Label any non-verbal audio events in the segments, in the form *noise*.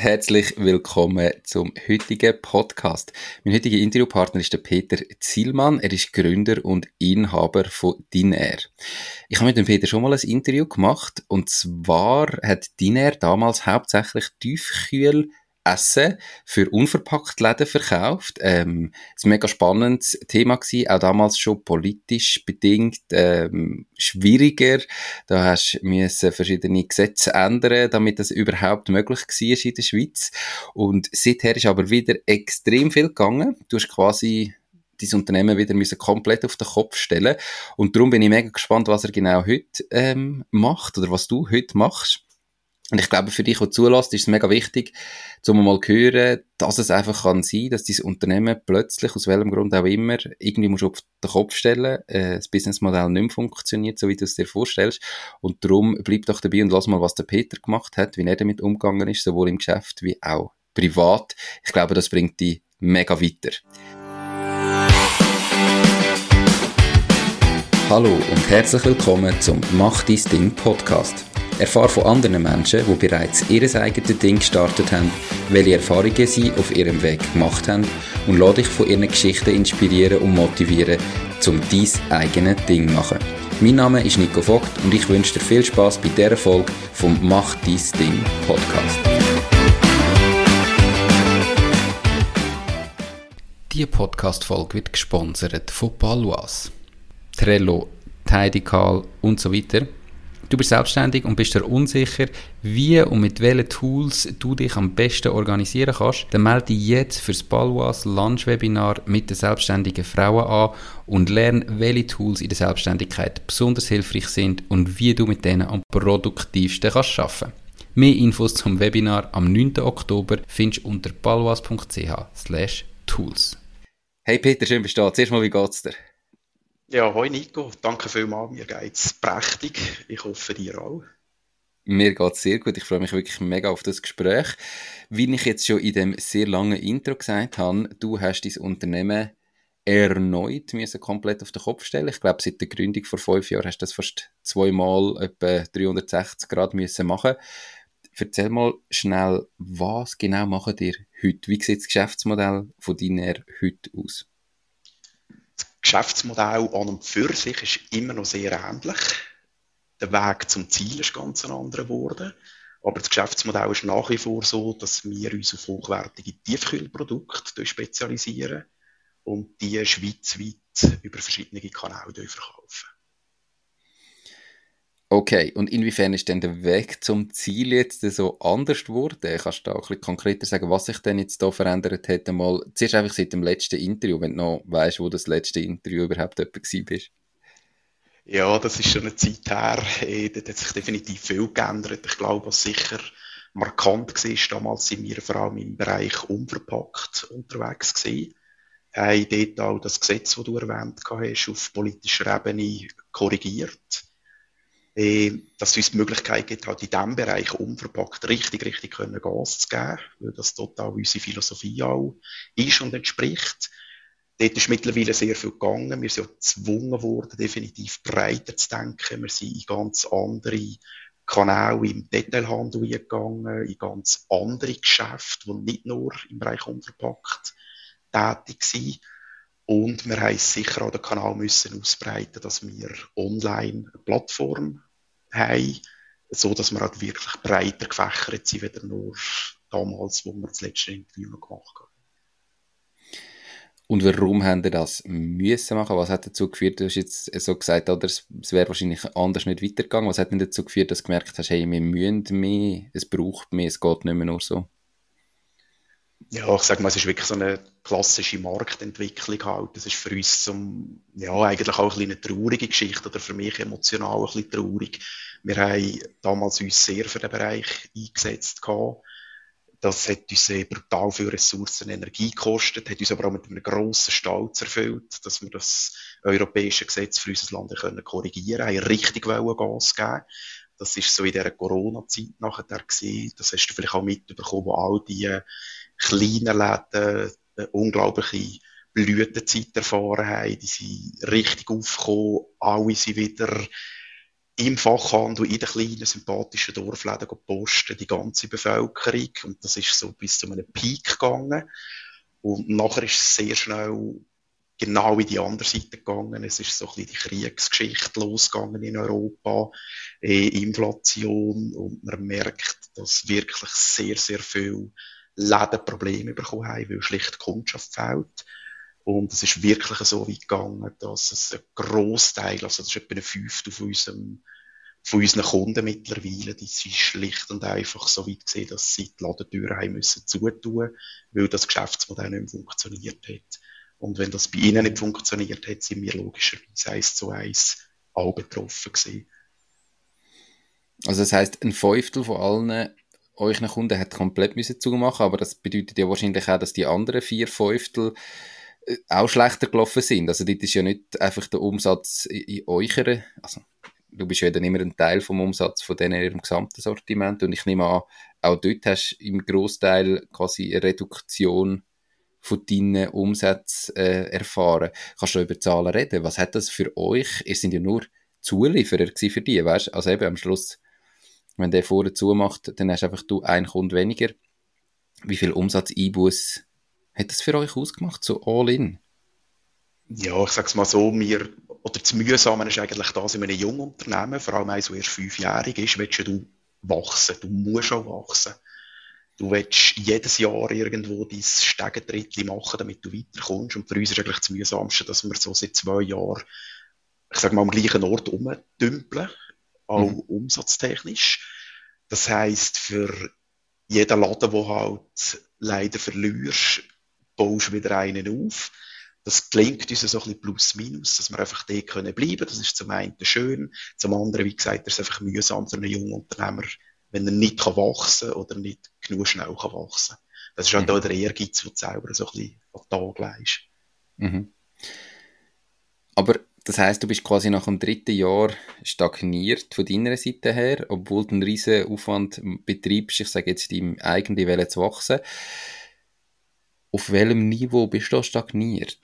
Herzlich willkommen zum heutigen Podcast. Mein heutiger Interviewpartner ist der Peter Zielmann. Er ist Gründer und Inhaber von Dinair. Ich habe mit dem Peter schon mal ein Interview gemacht und zwar hat Dinair damals hauptsächlich Tiefkühl Essen für unverpackt Läden verkauft. Ähm, es ein mega spannendes Thema gewesen, auch damals schon politisch bedingt ähm, schwieriger. Da hast du verschiedene Gesetze ändern, damit das überhaupt möglich war in der Schweiz. Und seither ist aber wieder extrem viel gegangen. Du hast quasi dein Unternehmen wieder müssen komplett auf den Kopf stellen und darum bin ich mega gespannt, was er genau heute ähm, macht oder was du heute machst. Und ich glaube, für dich, der zulässt, ist es mega wichtig, zum mal zu hören, dass es einfach kann sein, dass dieses Unternehmen plötzlich, aus welchem Grund auch immer, irgendwie musst du auf den Kopf stellen, äh, das Businessmodell nicht mehr funktioniert, so wie du es dir vorstellst. Und darum bleib doch dabei und lass mal, was der Peter gemacht hat, wie er damit umgegangen ist, sowohl im Geschäft wie auch privat. Ich glaube, das bringt dich mega weiter. Hallo und herzlich willkommen zum Mach dies Ding Podcast. Erfahre von anderen Menschen, die bereits ihr eigenes Ding gestartet haben, welche Erfahrungen sie auf ihrem Weg gemacht haben und lade dich von ihren Geschichten inspirieren und motivieren, um dein eigenes Ding zu machen. Mein Name ist Nico Vogt und ich wünsche dir viel Spaß bei dieser Folge vom Mach dies Ding Podcast. Diese Podcast-Folge wird gesponsert von Palois, Trello, Tidycall und so weiter. Du bist selbstständig und bist dir unsicher, wie und mit welchen Tools du dich am besten organisieren kannst, dann melde dich jetzt fürs Balwas Lunch-Webinar mit den selbstständigen Frauen an und lerne, welche Tools in der Selbstständigkeit besonders hilfreich sind und wie du mit denen am produktivsten kannst arbeiten. Mehr Infos zum Webinar am 9. Oktober findest du unter balwas.ch tools. Hey Peter, schön bist du da. Zuerst mal, wie geht's dir? Ja, hoi Nico, danke vielmals, mir geht's prächtig. Ich hoffe dir auch. Mir geht's sehr gut. Ich freue mich wirklich mega auf das Gespräch. Wie ich jetzt schon in dem sehr langen Intro gesagt habe, du hast dein Unternehmen erneut müssen komplett auf den Kopf stellen. Ich glaube, seit der Gründung vor fünf Jahren hast du das fast zweimal etwa 360 Grad müssen machen. Erzähl mal schnell, was genau machen ihr heute? Wie sieht das Geschäftsmodell von deiner heute aus? Geschäftsmodell an und für sich ist immer noch sehr ähnlich. Der Weg zum Ziel ist ganz ein anderer geworden. Aber das Geschäftsmodell ist nach wie vor so, dass wir uns auf hochwertige Tiefkühlprodukte spezialisieren und die schweizweit über verschiedene Kanäle verkaufen. Okay, und inwiefern ist denn der Weg zum Ziel jetzt so anders geworden? Kannst du da ein bisschen konkreter sagen, was sich denn jetzt da verändert hat? Mal, zuerst einfach seit dem letzten Interview, wenn du noch weißt, wo das letzte Interview überhaupt jemand war. Ja, das ist schon eine Zeit her. Äh, da hat sich definitiv viel geändert. Ich glaube, was sicher markant war, damals sind wir vor allem im Bereich unverpackt unterwegs gewesen. Haben dort auch das Gesetz, das du erwähnt hast, auf politischer Ebene korrigiert äh, dass es uns die Möglichkeit gibt, halt in diesem Bereich unverpackt richtig, richtig können Gas zu geben, weil das total unsere Philosophie auch ist und entspricht. Dort ist mittlerweile sehr viel gegangen. Wir sind ja gezwungen worden, definitiv breiter zu denken. Wir sind in ganz andere Kanäle im Detailhandel gegangen, in ganz andere Geschäfte, die nicht nur im Bereich unverpackt tätig sind. Und wir haben sicher auch den Kanal müssen ausbreiten, dass wir online eine Plattform haben, so dass wir halt wirklich breiter gefächert sind, wieder nur damals, wo wir das letzte Interview noch gemacht haben. Und warum haben ihr das müssen machen? Was hat dazu geführt? Du hast jetzt so gesagt, oder es wäre wahrscheinlich anders nicht weitergegangen. Was hat denn dazu geführt, dass du gemerkt hast, hey, wir müssen mehr, es braucht mehr, es geht nicht mehr nur so? Ja, ich sage mal, es ist wirklich so eine klassische Marktentwicklung halt. Das ist für uns zum, ja, eigentlich auch ein eine traurige Geschichte oder für mich emotional ein bisschen traurig. Wir haben damals uns sehr für den Bereich eingesetzt gehabt. Das hat uns brutal viel Ressourcen und Energie gekostet, hat uns aber auch mit einem grossen Stolz erfüllt, dass wir das europäische Gesetz für unser Land können korrigieren können, richtig Gas geben. Das ist so in dieser Corona-Zeit nachher gewesen. Das hast du vielleicht auch mitbekommen, wo all die kleinen Läden eine unglaubliche Blütezeit erfahren haben. Die sind richtig aufgekommen. Alle sind wieder im Fachhandel in den kleinen, sympathischen Dorfläden posten, die ganze Bevölkerung. Und das ist so bis zu einem Peak gegangen. Und nachher ist es sehr schnell genau in die andere Seite gegangen. Es ist so ein bisschen die Kriegsgeschichte losgegangen in Europa, äh, Inflation und man merkt, dass wirklich sehr, sehr viel Läden Probleme bekommen haben, weil schlicht die Kundschaft fehlt. Und es ist wirklich so weit gegangen, dass es ein Großteil, also das ist etwa ein Fünftel von unserem von unseren Kunden mittlerweile, die sind schlicht und einfach so weit gesehen, dass sie die Ladentüren haben müssen zutun, weil das Geschäftsmodell nicht mehr funktioniert hat. Und wenn das bei ihnen nicht funktioniert hat, sind wir logischerweise eins zu eins auch betroffen gewesen. Also das heißt, ein Fünftel von allen euren Kunden hat komplett müssen zumachen, aber das bedeutet ja wahrscheinlich auch, dass die anderen vier Fünftel auch schlechter gelaufen sind. Also dort ist ja nicht einfach der Umsatz in eurer, also du bist ja dann immer ein Teil vom Umsatz von denen in ihrem gesamten Sortiment und ich nehme an, auch dort hast du im Großteil quasi eine Reduktion von deinen Umsätzen äh, erfahren. Kannst du über Zahlen reden? Was hat das für euch? Ihr sind ja nur Zulieferer für die, weißt? Also eben am Schluss, wenn der vorne zumacht, dann hast einfach du einen Kunden weniger. Wie viel Umsatzeinbuß hat das für euch ausgemacht, so all in? Ja, ich sag's mal so, mir, oder das Mühsame ist eigentlich das in einem jungen Unternehmen, vor allem eins, das erst fünfjährig ist, willst du wachsen, du musst auch wachsen. Du willst jedes Jahr irgendwo dein Stegentrittli machen, damit du weiterkommst. Und für uns ist eigentlich das Mühsamste, dass wir so seit zwei Jahren, ich sag mal, am gleichen Ort rumdümpeln, auch mhm. umsatztechnisch. Das heisst, für jeden Laden, wo halt leider verlierst, baust du wieder einen auf. Das klingt uns so ein bisschen plus minus, dass wir einfach dort können bleiben. Das ist zum einen schön, zum anderen, wie gesagt, ist es einfach mühsam für einen jungen Unternehmer, wenn er nicht kann wachsen oder nicht genug schnell kann wachsen. Das ist halt mhm. auch der Ehrgeiz, den du selber so ein bisschen an den Tag legst. Mhm. Aber das heißt, du bist quasi nach dem dritten Jahr stagniert von deiner Seite her, obwohl du einen riesen Aufwand betreibst, ich sage jetzt, im eigenen Welle zu wachsen auf welchem Niveau bist du stagniert?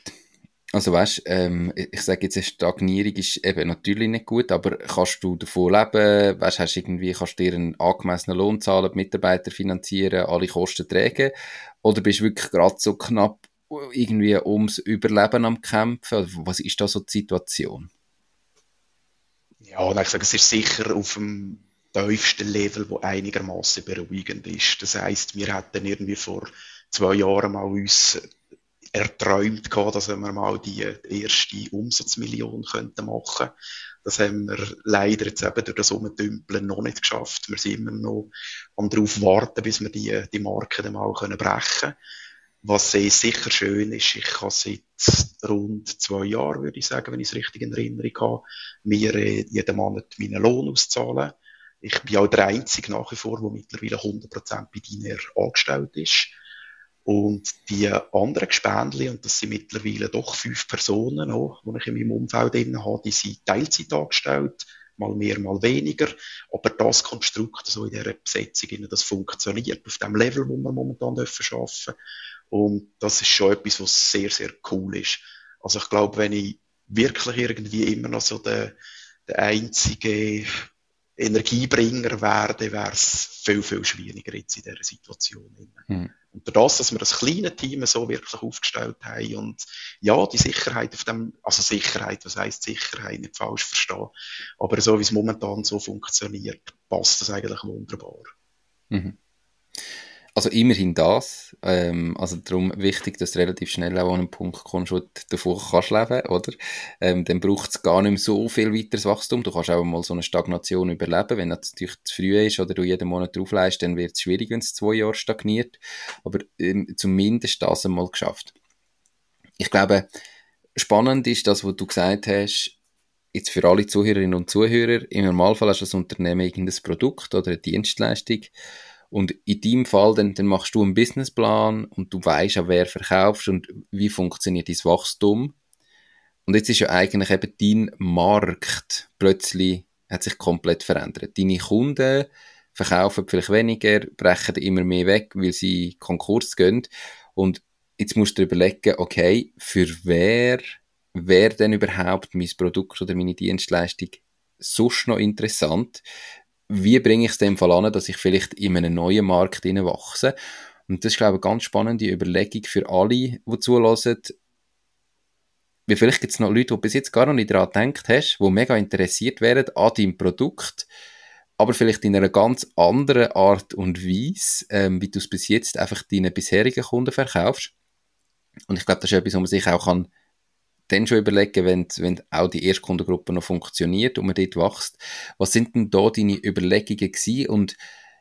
Also weißt, ähm, ich sage jetzt, eine Stagnierung ist eben natürlich nicht gut, aber kannst du davon leben? Weißt, hast irgendwie, kannst du dir einen angemessenen Lohn zahlen, die Mitarbeiter finanzieren, alle Kosten tragen? Oder bist du wirklich gerade so knapp irgendwie ums Überleben am Kämpfen? Was ist da so die Situation? Ja, ich sage, es ist sicher auf dem tiefsten Level, wo einigermaßen beruhigend ist. Das heißt, wir hätten irgendwie vor zwei Jahren mal uns erträumt dass wir mal die erste Umsatzmillion könnten machen. Das haben wir leider jetzt eben durch das Umdümpeln noch nicht geschafft. Wir sind immer noch am darauf warten, bis wir die, die Marke dann mal brechen können. Was eh sicher schön ist, ich kann seit rund zwei Jahren, würde ich sagen, wenn ich es richtig in Erinnerung habe, mir äh, jeden Monat meinen Lohn auszahlen. Ich bin auch der Einzige nach wie vor, der mittlerweile 100% bei Diner angestellt ist. Und die anderen Gespendli, und das sind mittlerweile doch fünf Personen noch, die ich in meinem Umfeld drin habe, die sind Teilzeit angestellt, mal mehr, mal weniger. Aber das Konstrukt, so in dieser Besetzung, das funktioniert auf dem Level, wo wir momentan dürfen arbeiten. Und das ist schon etwas, was sehr, sehr cool ist. Also ich glaube, wenn ich wirklich irgendwie immer noch so der, der einzige Energiebringer werde, wäre es viel, viel schwieriger jetzt in dieser Situation. Mhm. Und das, dass wir das kleine Team so wirklich aufgestellt haben und ja, die Sicherheit auf dem, also Sicherheit, was heißt Sicherheit, nicht falsch verstehen, aber so wie es momentan so funktioniert, passt das eigentlich wunderbar. Mhm. Also immerhin das. Ähm, also darum wichtig, dass du relativ schnell auch an einen Punkt kommst, wo du davon kannst leben, oder? Ähm, dann braucht es gar nicht mehr so viel weiteres Wachstum. Du kannst auch mal so eine Stagnation überleben. Wenn das natürlich zu früh ist oder du jeden Monat draufleist, dann wird es schwierig, wenn es zwei Jahre stagniert. Aber ähm, zumindest das einmal geschafft. Ich glaube, spannend ist das, was du gesagt hast, jetzt für alle Zuhörerinnen und Zuhörer, im Normalfall hast du das Unternehmen irgendein Produkt oder eine Dienstleistung und in deinem Fall, dann, dann machst du einen Businessplan und du weißt auch, wer verkaufst und wie funktioniert dein Wachstum. Und jetzt ist ja eigentlich eben dein Markt plötzlich hat sich komplett verändert. Deine Kunden verkaufen vielleicht weniger, brechen immer mehr weg, weil sie Konkurs gehen. Und jetzt musst du dir überlegen, okay, für wer, wer denn überhaupt mein Produkt oder meine Dienstleistung sonst noch interessant? Wie bringe ich es dem Fall an, dass ich vielleicht in einen neuen Markt wachse? Und das ist, glaube ich, eine ganz spannende Überlegung für alle, die zulassen. Wie vielleicht gibt es noch Leute, die bis jetzt gar noch nicht daran gedacht hast, die mega interessiert wären an deinem Produkt, aber vielleicht in einer ganz anderen Art und Weise, ähm, wie du es bis jetzt einfach deinen bisherigen Kunden verkaufst. Und ich glaube, das ist etwas, wo man sich auch kann dann schon überlegen, wenn, wenn auch die Erstkundengruppe noch funktioniert und man dort wächst. Was sind denn da deine Überlegungen gewesen und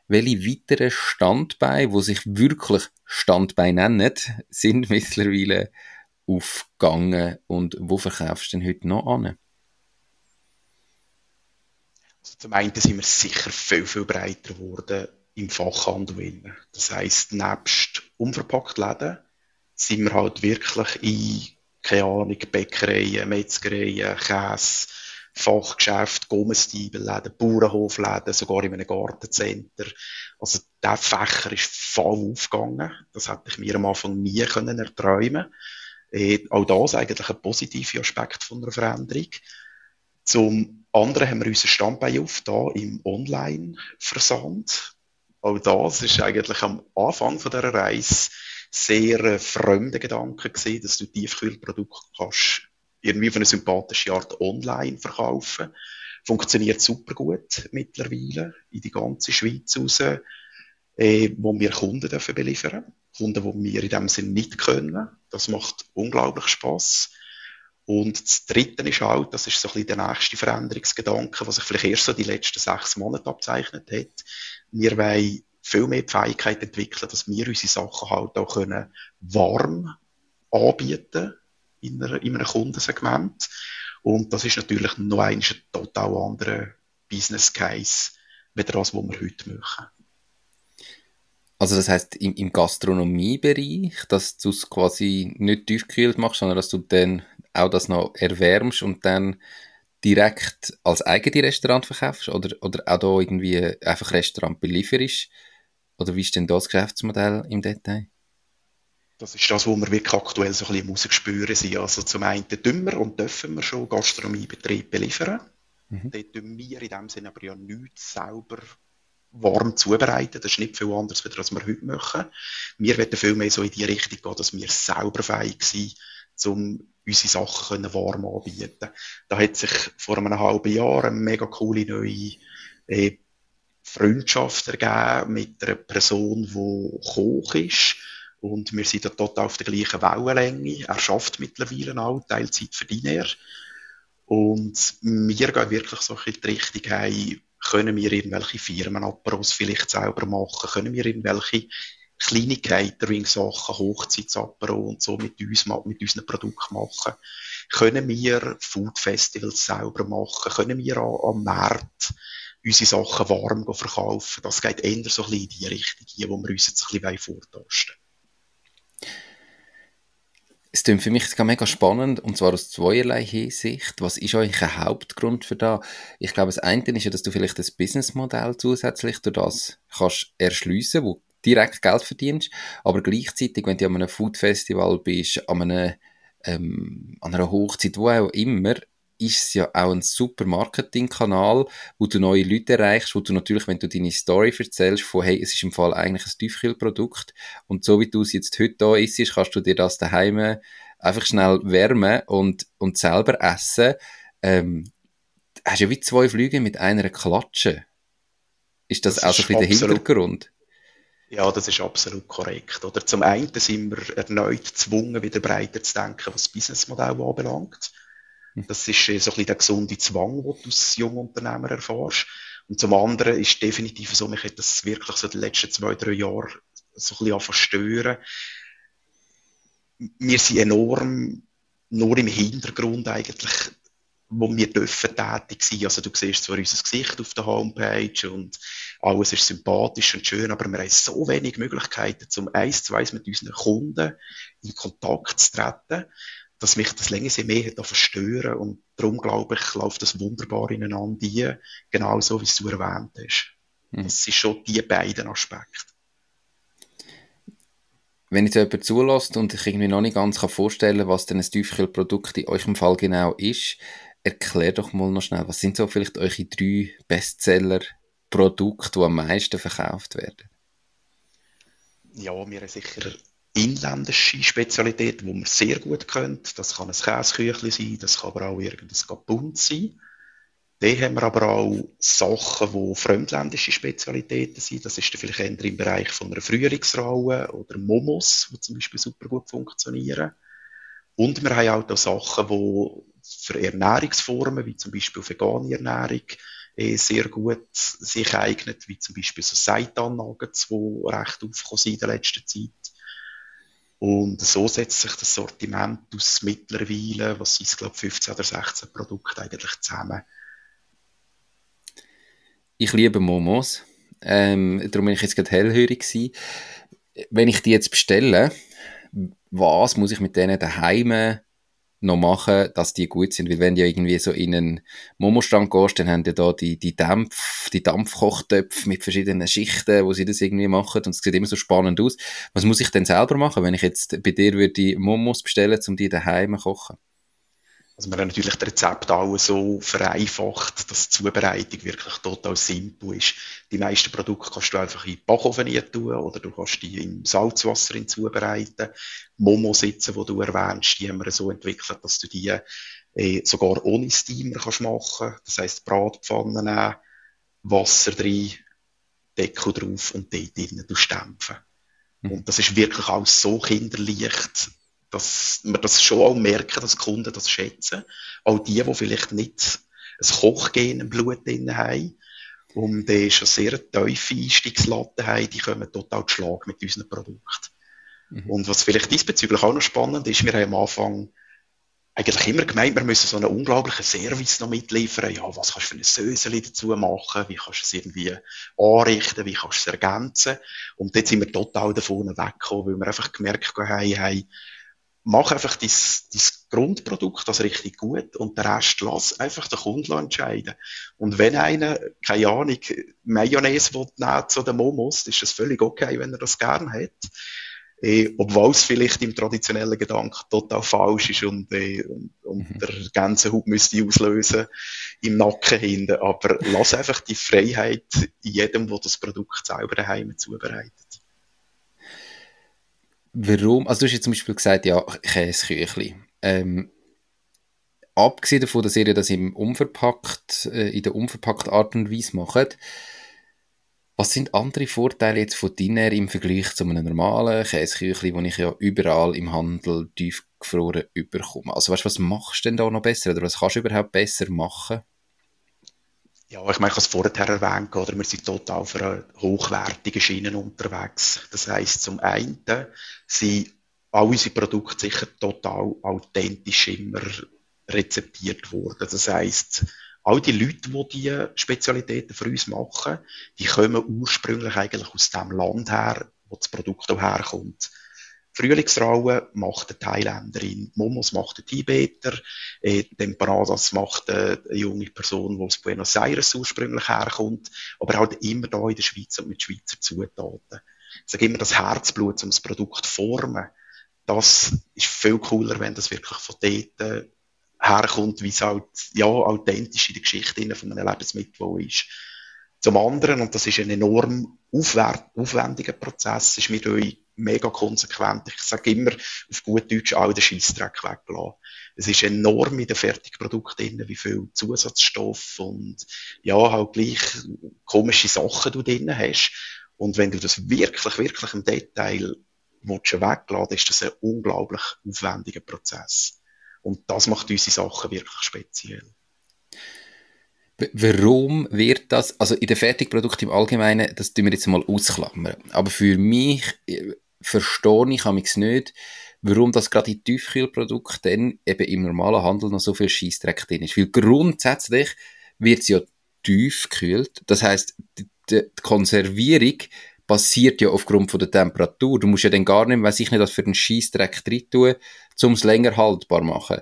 welche weiteren Standbeine, wo sich wirklich Standbeine nennen, *laughs* sind mittlerweile aufgegangen und wo verkaufst du denn heute noch an? Also zum einen sind wir sicher viel, viel breiter geworden im Fachhandel. Das heisst, nebst unverpackt Läden sind wir halt wirklich in, keine Ahnung, Bäckereien, Metzgereien, Käse, Fachgeschäft, Gummistiebeläden, Bauernhofläden, sogar in einem Gartencenter. Also der Fächer ist voll aufgegangen. Das hätte ich mir am Anfang nie können erträumen äh, Auch das eigentlich ein positiver Aspekt von einer Veränderung. Zum anderen haben wir unseren Standbein auf, da im Online-Versand. Auch das ist eigentlich am Anfang von dieser Reise sehr äh, fremde Gedanke gesehen, dass du Tiefkühlprodukte kannst irgendwie auf eine sympathische Art online verkaufen. Funktioniert super gut mittlerweile in die ganze Schweiz raus, äh, wo wir Kunden dürfen beliefern. Kunden, die wir in dem Sinn nicht können. Das macht unglaublich Spaß. Und das Dritte ist halt, das ist so ein bisschen der nächste Veränderungsgedanke, was sich vielleicht erst so die letzten sechs Monate abzeichnet hat. Wir wollen viel mehr die Fähigkeit entwickeln, dass wir unsere Sachen halt auch können warm anbieten in, einer, in einem Kundensegment. Und das ist natürlich noch ein total anderer Business Case, wie das, was wir heute machen. Also das heißt im, im Gastronomiebereich, dass du es quasi nicht tiefgekühlt machst, sondern dass du dann auch das noch erwärmst und dann direkt als eigene Restaurant verkaufst oder, oder auch da irgendwie einfach Restaurant belieferst? Oder wie ist denn das Geschäftsmodell im Detail? Das ist das, was wir wirklich aktuell so ein bisschen rausspüren sind. Also zum einen dümmer und dürfen wir schon Gastronomiebetrieb beliefern. Mhm. Dort tun wir in dem Sinne aber ja nichts selber warm zubereiten. Das ist nicht viel anders, als wir heute machen. Wir werden viel mehr so in die Richtung gehen, dass wir selber fähig sind, um unsere Sachen warm anbieten. Da hat sich vor einem halben Jahr eine mega coole neue äh, Freundschaft ergeben mit einer Person, die Koch ist. Und wir sind da total auf der gleichen Wellenlänge. Er schafft mittlerweile auch Teilzeit verdient er. Und wir gehen wirklich so in die Richtung, hey, können wir irgendwelche Firmenapparos vielleicht selber machen? Können wir irgendwelche kleine Catering-Sachen, Hochzeitsapero und so mit uns, mit unseren Produkten machen? Können wir Food-Festivals selber machen? Können wir am Markt unsere Sachen warm verkaufen? Das geht eher so ein in die Richtung, hier, wo wir uns jetzt ein bisschen vortasten es klingt für mich mega spannend, und zwar aus zweierlei Hinsicht. Was ist eigentlich ein Hauptgrund für das? Ich glaube, das eine ist ja, dass du vielleicht das Businessmodell zusätzlich durch das kannst erschliessen, wo direkt Geld verdienst, aber gleichzeitig, wenn du an einem Food-Festival bist, an, einem, ähm, an einer Hochzeit, wo auch immer, ist es ja auch ein super Marketingkanal, wo du neue Leute erreichst, wo du natürlich, wenn du deine Story erzählst, von hey, es ist im Fall eigentlich ein Tiefkühlprodukt und so wie du es jetzt heute da isst, kannst du dir das daheim einfach schnell wärmen und, und selber essen. Ähm, hast ja wie zwei Flüge mit einer Klatsche. Ist das, das auch so ein bisschen der Hintergrund? Ja, das ist absolut korrekt. Oder zum einen sind wir erneut gezwungen, wieder breiter zu denken, was das Businessmodell anbelangt. Das ist so ein bisschen der gesunde Zwang, den du als Jungunternehmer erfährst. Und zum anderen ist definitiv so, mich hat das wirklich so die letzten zwei, drei Jahre so ein bisschen verstören. Wir sind enorm nur im Hintergrund eigentlich, wo wir dürfen tätig sein. Also du siehst zwar unser Gesicht auf der Homepage und alles ist sympathisch und schön, aber wir haben so wenig Möglichkeiten, zum eins zu eins mit unseren Kunden in Kontakt zu treten dass mich das länger mehr hat verstören und darum glaube ich, läuft das wunderbar ineinander ein, genauso wie es du erwähnt hast. Mhm. Das sind schon die beiden Aspekte. Wenn jetzt jemand zulässt und ich irgendwie noch nicht ganz vorstellen kann, was denn ein Tiefkühlprodukt in eurem Fall genau ist, erklär doch mal noch schnell, was sind so vielleicht eure drei Bestseller-Produkte, die am meisten verkauft werden? Ja, wir haben sicher inländische Spezialitäten, die man sehr gut kennt. Das kann ein Käseküchli sein, das kann aber auch irgendein Gabund sein. Dann haben wir aber auch Sachen, die fremdländische Spezialitäten sind. Das ist dann vielleicht eher im Bereich von einer Frühlingsraue oder Momos, die zum Beispiel super gut funktionieren. Und wir haben auch Sachen, die für Ernährungsformen, wie zum Beispiel vegane Ernährung, eh sehr gut sich eignet, wie zum Beispiel so Seitan-Nuggets, die recht aufgekommen sind in der letzten Zeit. Und so setzt sich das Sortiment aus mittlerweile, was sind glaube 15 oder 16 Produkte eigentlich zusammen. Ich liebe Momos. Ähm, darum bin ich jetzt gerade hellhörig gewesen. Wenn ich die jetzt bestelle, was muss ich mit denen daheim noch machen, dass die gut sind. Weil wenn du ja irgendwie so in einen Momostand gehst, dann haben die da die, die Dampf, die Dampfkochtöpfe mit verschiedenen Schichten, wo sie das irgendwie machen und es sieht immer so spannend aus. Was muss ich denn selber machen, wenn ich jetzt bei dir würde Momos bestellen, um die daheim zu kochen? Also wir haben natürlich das Rezept auch so vereinfacht, dass die Zubereitung wirklich total simpel ist. Die meisten Produkte kannst du einfach in den Backofen tun oder du kannst die im Salzwasser zubereiten. Momo-Sitzen, die du erwähnst, die haben wir so entwickelt, dass du die äh, sogar ohne Steamer kannst machen. Das heisst, Bratpfanne nehmen, Wasser drin, Deckel drauf und dort drinnen dämpfen. Mhm. Und das ist wirklich auch so kinderleicht dass wir das schon auch merken, dass Kunden das schätzen. Auch die, die vielleicht nicht ein Kochgen im Blut drin haben und die schon sehr tiefe Einstiegslatte haben, die kommen total zu Schlag mit unseren Produkten. Mhm. Und was vielleicht diesbezüglich auch noch spannend ist, wir haben am Anfang eigentlich immer gemeint, wir müssen so einen unglaublichen Service noch mitliefern. Ja, was kannst du für ein Söseli dazu machen? Wie kannst du es irgendwie anrichten? Wie kannst du es ergänzen? Und jetzt sind wir total davon weggekommen, weil wir einfach gemerkt haben, hey, mach einfach dein, dein Grundprodukt das richtig gut und den Rest lass einfach den Kunden entscheiden. Und wenn einer, keine Ahnung, Mayonnaise will nehmen zu den Momos, ist das völlig okay, wenn er das gern hat. Eh, obwohl es vielleicht im traditionellen Gedanken total falsch ist und, eh, und, und mhm. der Gänsehaut müsste auslösen im Nacken hinten. Aber lass einfach die Freiheit in jedem, der das Produkt selber daheim zubereitet warum, also du hast jetzt zum Beispiel gesagt, ja, Käseküchli. Ähm, abgesehen davon, dass ihr das im unverpackt, äh, in der unverpackten Art und Weise macht, was sind andere Vorteile jetzt von Diner im Vergleich zu einem normalen Käseküchli, den ich ja überall im Handel tiefgefroren überkomme? Also weißt, was machst du denn da noch besser oder was kannst du überhaupt besser machen? Ja, ich meine, ich habe es vorher erwähnt, oder? wir sind total für eine hochwertige Schienen unterwegs. Das heisst, zum einen sind all unsere Produkte sicher total authentisch immer rezeptiert worden. Das heisst, all die Leute, die diese Spezialitäten für uns machen, die kommen ursprünglich eigentlich aus dem Land her, wo das Produkt auch herkommt. Frühlingsraue macht eine Thailänderin, Momos macht ein Tibeter, äh, Temperadas macht eine, junge Person, die aus Buenos Aires ursprünglich herkommt, aber halt immer da in der Schweiz und mit Schweizer Zutaten. Ich sage immer, das Herzblut, um das Produkt zu formen, das ist viel cooler, wenn das wirklich von dort herkommt, wie es halt, ja, authentisch in der Geschichte von einem Lebensmittel ist. Zum anderen, und das ist ein enorm aufwendiger Prozess, ist mir euch mega konsequent. Ich sage immer auf gut Deutsch all den Scheissdreck weglassen. Es ist enorm in den Fertigprodukten drin, wie viel Zusatzstoff und ja, halt gleich komische Sachen du drin hast. Und wenn du das wirklich, wirklich im Detail willst weglassen, ist das ein unglaublich aufwendiger Prozess. Und das macht unsere Sachen wirklich speziell. Warum wird das, also in den Fertigprodukten im Allgemeinen, das tun wir jetzt mal ausklammern. Aber für mich verstehe ich mich nicht, warum das gerade in Tiefkühlprodukten dann eben im normalen Handel noch so viel Scheißdreck drin ist. Weil grundsätzlich wird es ja tief gekühlt. Das heißt, die, die Konservierung passiert ja aufgrund von der Temperatur. Du musst ja dann gar nicht, weiß ich nicht, was für einen Scheißdreck drin tun, um es länger haltbar machen.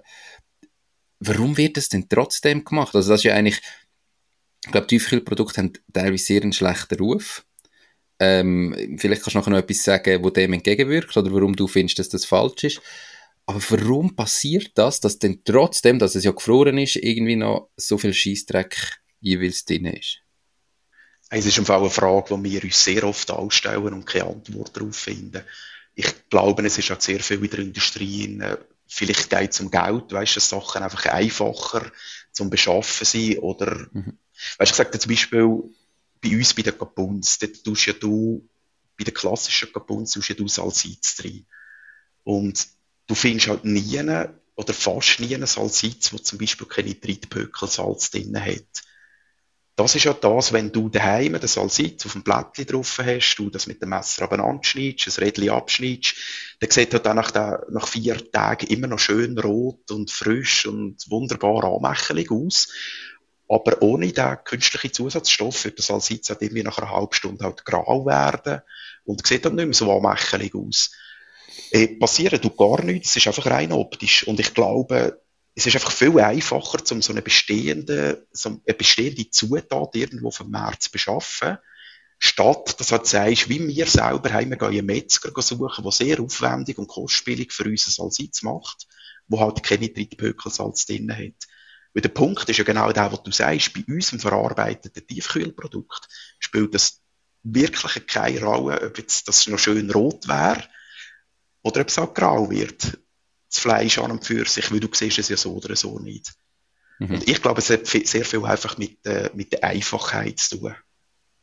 Warum wird das denn trotzdem gemacht? Also das ist ja eigentlich, ich glaube, Tiefkühlprodukte haben teilweise sehr einen schlechten Ruf. Ähm, vielleicht kannst du noch etwas sagen, wo dem entgegenwirkt oder warum du findest, dass das falsch ist. Aber warum passiert das, dass denn trotzdem, dass es ja gefroren ist, irgendwie noch so viel Scheißdreck jeweils drin ist? Es ist im Fall eine Frage, die wir uns sehr oft anstellen und keine Antwort darauf finden. Ich glaube, es ist auch sehr viel in der Industrie. Vielleicht geht es um Geld, weißt du, dass Sachen einfach einfacher zum Beschaffen sind. Oder, mhm. weißt du, ich sage zum Beispiel, bei uns bei den Kapuns, dort tust ja du, bei den klassischen Kapuns, tust ja du Salzitz drin. Und du findest halt nie oder fast nie einen Salzitz, wo zum Beispiel keine Trittpökelsalz drin hat. Das ist ja das, wenn du daheim das Salzitz auf dem Blättchen drauf hast, du das mit dem Messer abeinander schneidest, ein Rädchen abschneidest, dann sieht er dann nach, der, nach vier Tagen immer noch schön rot und frisch und wunderbar anmächelig aus. Aber ohne den künstlichen Zusatzstoff wird das Salzitz halt irgendwie nach einer halben Stunde halt grau werden und sieht dann nicht mehr so anmächelig aus. Äh, passieren tut gar nichts, es ist einfach rein optisch. Und ich glaube, es ist einfach viel einfacher, um so eine bestehende, so eine bestehende Zutat irgendwo vom Markt zu beschaffen, statt, dass du halt sagst, wie wir selber haben, wir gehen einen Metzger suchen, der sehr aufwendig und kostspielig für uns ein Salzitz macht, wo halt keine Trittpökelsalz drin hat. Weil der Punkt ist ja genau der, was du sagst, bei unserem verarbeiteten Tiefkühlprodukt spielt das wirklich keine Rolle, ob jetzt das noch schön rot wäre oder ob es auch grau wird das Fleisch an und für sich, weil du siehst es ja so oder so nicht. Mhm. Und ich glaube, es hat sehr viel einfach mit, äh, mit der Einfachheit zu tun.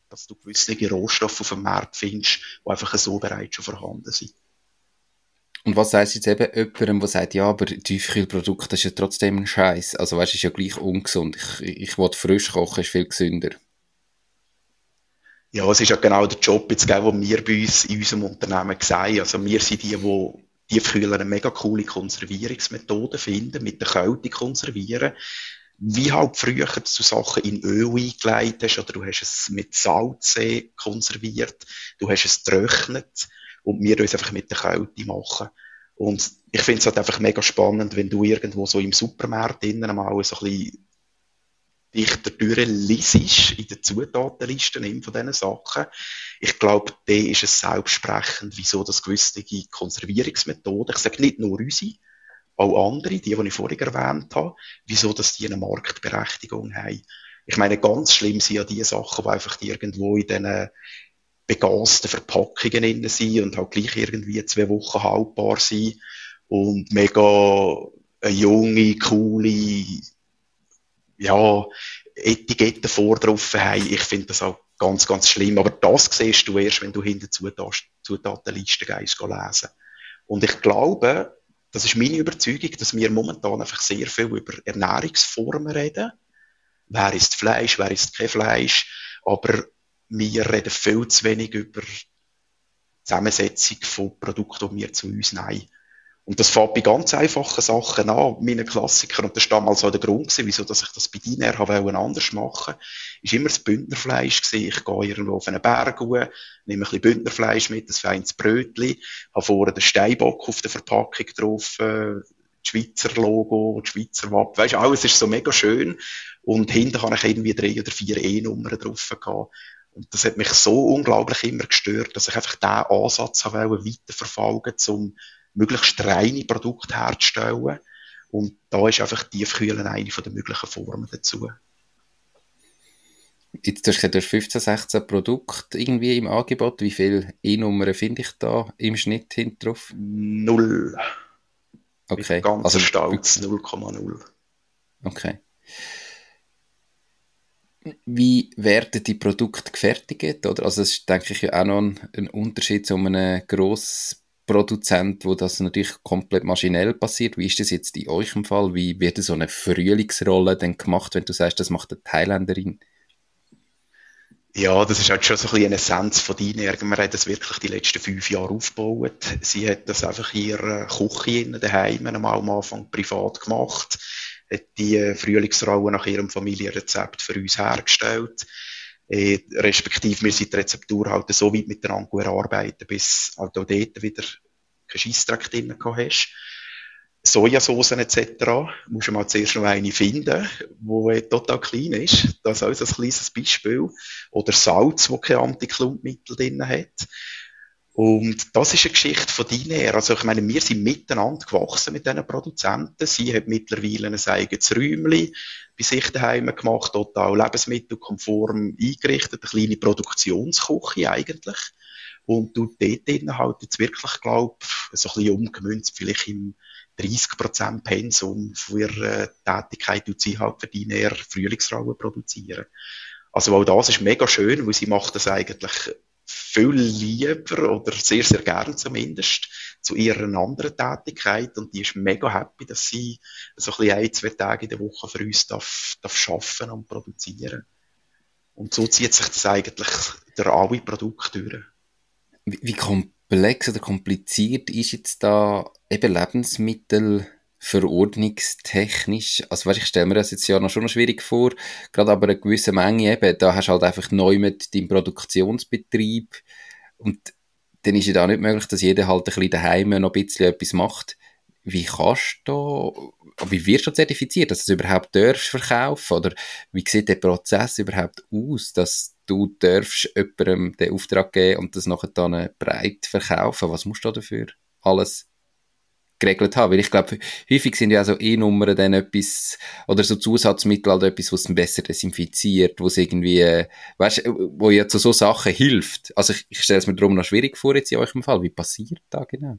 Dass du gewisse Rohstoffe auf dem Markt findest, die einfach so bereits schon vorhanden sind. Und was heißt jetzt eben jemandem, der sagt, ja, aber Tiefkühlprodukt ist ja trotzdem ein Scheiß. Also weißt, ist ja gleich ungesund. Ich, ich will frisch kochen, ist viel gesünder. Ja, es ist ja genau der Job, jetzt, den wir bei uns in unserem Unternehmen sehen. Also wir sind die, die Tiefkühler eine mega coole Konservierungsmethode finden, mit der Kälte konservieren. Wie halt früher du Sachen in Öl eingelegt hast, oder du hast es mit Salz konserviert, du hast es getrocknet, und wir uns einfach mit der Kälte machen. Und ich finde es halt einfach mega spannend, wenn du irgendwo so im Supermarkt innen mal so ein bisschen dichter durchliest in den Zutatenlisten von diesen Sachen. Ich glaube, da ist es selbstsprechend, wieso das gewisse Konservierungsmethoden, ich sage nicht nur unsere, auch andere, die, die ich vorhin erwähnt habe, wieso dass die eine Marktberechtigung haben. Ich meine, ganz schlimm sind ja die Sachen, die einfach irgendwo in diesen begasten Verpackungen drin sind und halt gleich irgendwie zwei Wochen haltbar sind und mega eine junge, coole ja, Etiketten vor drauf haben. Ich finde das auch ganz, ganz schlimm. Aber das siehst du erst, wenn du hinter Zutatenlisten gehst, lesen. Und ich glaube, das ist meine Überzeugung, dass wir momentan einfach sehr viel über Ernährungsformen reden. Wer isst Fleisch, wer isst kein Fleisch. Aber wir reden viel zu wenig über die Zusammensetzung von Produkten, die wir zu uns nehmen. Und das fängt bei ganz einfachen Sachen an, meinen Klassikern. Und das war damals auch der Grund, wieso ich das bei Diner habe anders machen ist immer das Bündnerfleisch gewesen. Ich gehe irgendwo auf einen Berg hoch, nehme ein bisschen Bündnerfleisch mit, ein feines Brötchen, habe vorne den Steinbock auf der Verpackung drauf, äh, das Schweizer Logo, das Schweizer Wappen. Weißt du, alles ist so mega schön. Und hinten kann ich irgendwie drei oder vier E-Nummern drauf gehabt. Das hat mich so unglaublich immer gestört, dass ich einfach diesen Ansatz habe weiterverfolgen, um möglichst reine Produkte herzustellen. Und da ist einfach Tiefkühlen eine der möglichen Formen dazu. Jetzt hast du 15, 16 Produkte irgendwie im Angebot. Wie viele E-Nummern finde ich da im Schnitt hinten drauf? Null. Okay. Mit ganz also, stolz 0,0. Okay. Wie werden die Produkte gefertigt? Oder? Also, das ist, denke ich, auch noch ein, ein Unterschied zu einem grossen Produzent, wo das natürlich komplett maschinell passiert. Wie ist das jetzt in eurem Fall? Wie wird so eine Frühlingsrolle denn gemacht, wenn du sagst, das macht eine Thailänderin? Ja, das ist halt schon so ein bisschen eine Essenz von deiner. Wir haben das wirklich die letzten fünf Jahre aufgebaut. Sie hat das einfach in ihrer Küche daheim am Anfang privat gemacht, die Frühlingsrolle nach ihrem Familienrezept für uns hergestellt äh, respektive wir sind die Rezeptur halt so weit miteinander erarbeiten, bis halt auch dort wieder kein Scheissdreck drin hast. Sojasauce etc. musst du mal zuerst noch eine finden, die total klein ist. Das ist also ein kleines Beispiel. Oder Salz, das kein Antiklumpmittel drin hat. Und das ist eine Geschichte von Diner. Also ich meine, wir sind miteinander gewachsen mit diesen Produzenten. Sie hat mittlerweile ein eigenes Räumchen bei sich daheim gemacht, total lebensmittelkonform eingerichtet, eine kleine Produktionsküche eigentlich. Und du dort drinnen halt jetzt wirklich, glaub, so ein bisschen umgemünzt, vielleicht im 30% Pensum für ihre Tätigkeit, die sie halt für Diner Frühlingsrauen produzieren. Also auch das ist mega schön, weil sie macht das eigentlich viel lieber oder sehr, sehr gern zumindest zu ihrer anderen Tätigkeit und die ist mega happy, dass sie so ein, bisschen ein zwei Tage in der Woche für uns darf, darf arbeiten und produzieren. Und so zieht sich das eigentlich durch alle Produkte durch. Wie, wie komplex oder kompliziert ist jetzt da eben Lebensmittel verordnungstechnisch, also weißt, ich stelle mir das jetzt ja noch schon schwierig vor, gerade aber eine gewisse Menge eben, da hast du halt einfach neu mit deinem Produktionsbetrieb und dann ist ja da nicht möglich, dass jeder halt ein bisschen daheim noch ein bisschen etwas macht. Wie kannst du da, wie wirst du zertifiziert, dass du es überhaupt darfst verkaufen oder wie sieht der Prozess überhaupt aus, dass du darfst jemandem den Auftrag geben und das nachher dann breit verkaufen? Was musst du dafür alles geregelt haben. Weil ich glaube, häufig sind ja so E-Nummern dann etwas, oder so Zusatzmittel halt etwas, was besser desinfiziert, was irgendwie, äh, weißt, wo ja zu so Sachen hilft. Also ich, ich stelle es mir darum noch schwierig vor jetzt in eurem Fall. Wie passiert da genau?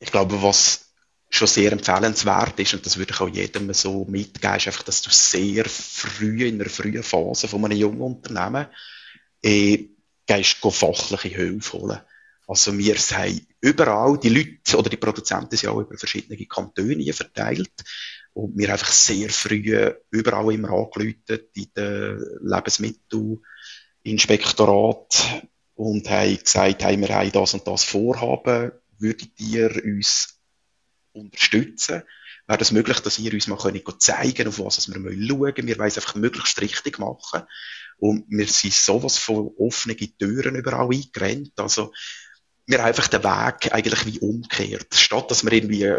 Ich glaube, was schon sehr empfehlenswert ist, und das würde ich auch jedem so mitgeben, ist einfach, dass du sehr früh, in einer frühen Phase von einem jungen Unternehmen, äh, gehst fachliche Hilfe holen. Also wir sind überall, die Leute oder die Produzenten sind auch über verschiedene Kantone verteilt. Und wir einfach sehr früh überall immer angeläutet in den Lebensmittelinspektorat und haben gesagt, hey, wir haben das und das Vorhaben, würdet ihr uns unterstützen? Wäre es das möglich, dass ihr uns mal zeigen auf was wir schauen müssen? Wir wollen es einfach möglichst richtig machen. Und wir sind sowas von offenen Türen überall eingerannt. Also, wir haben einfach den Weg eigentlich wie umgekehrt. Statt dass wir irgendwie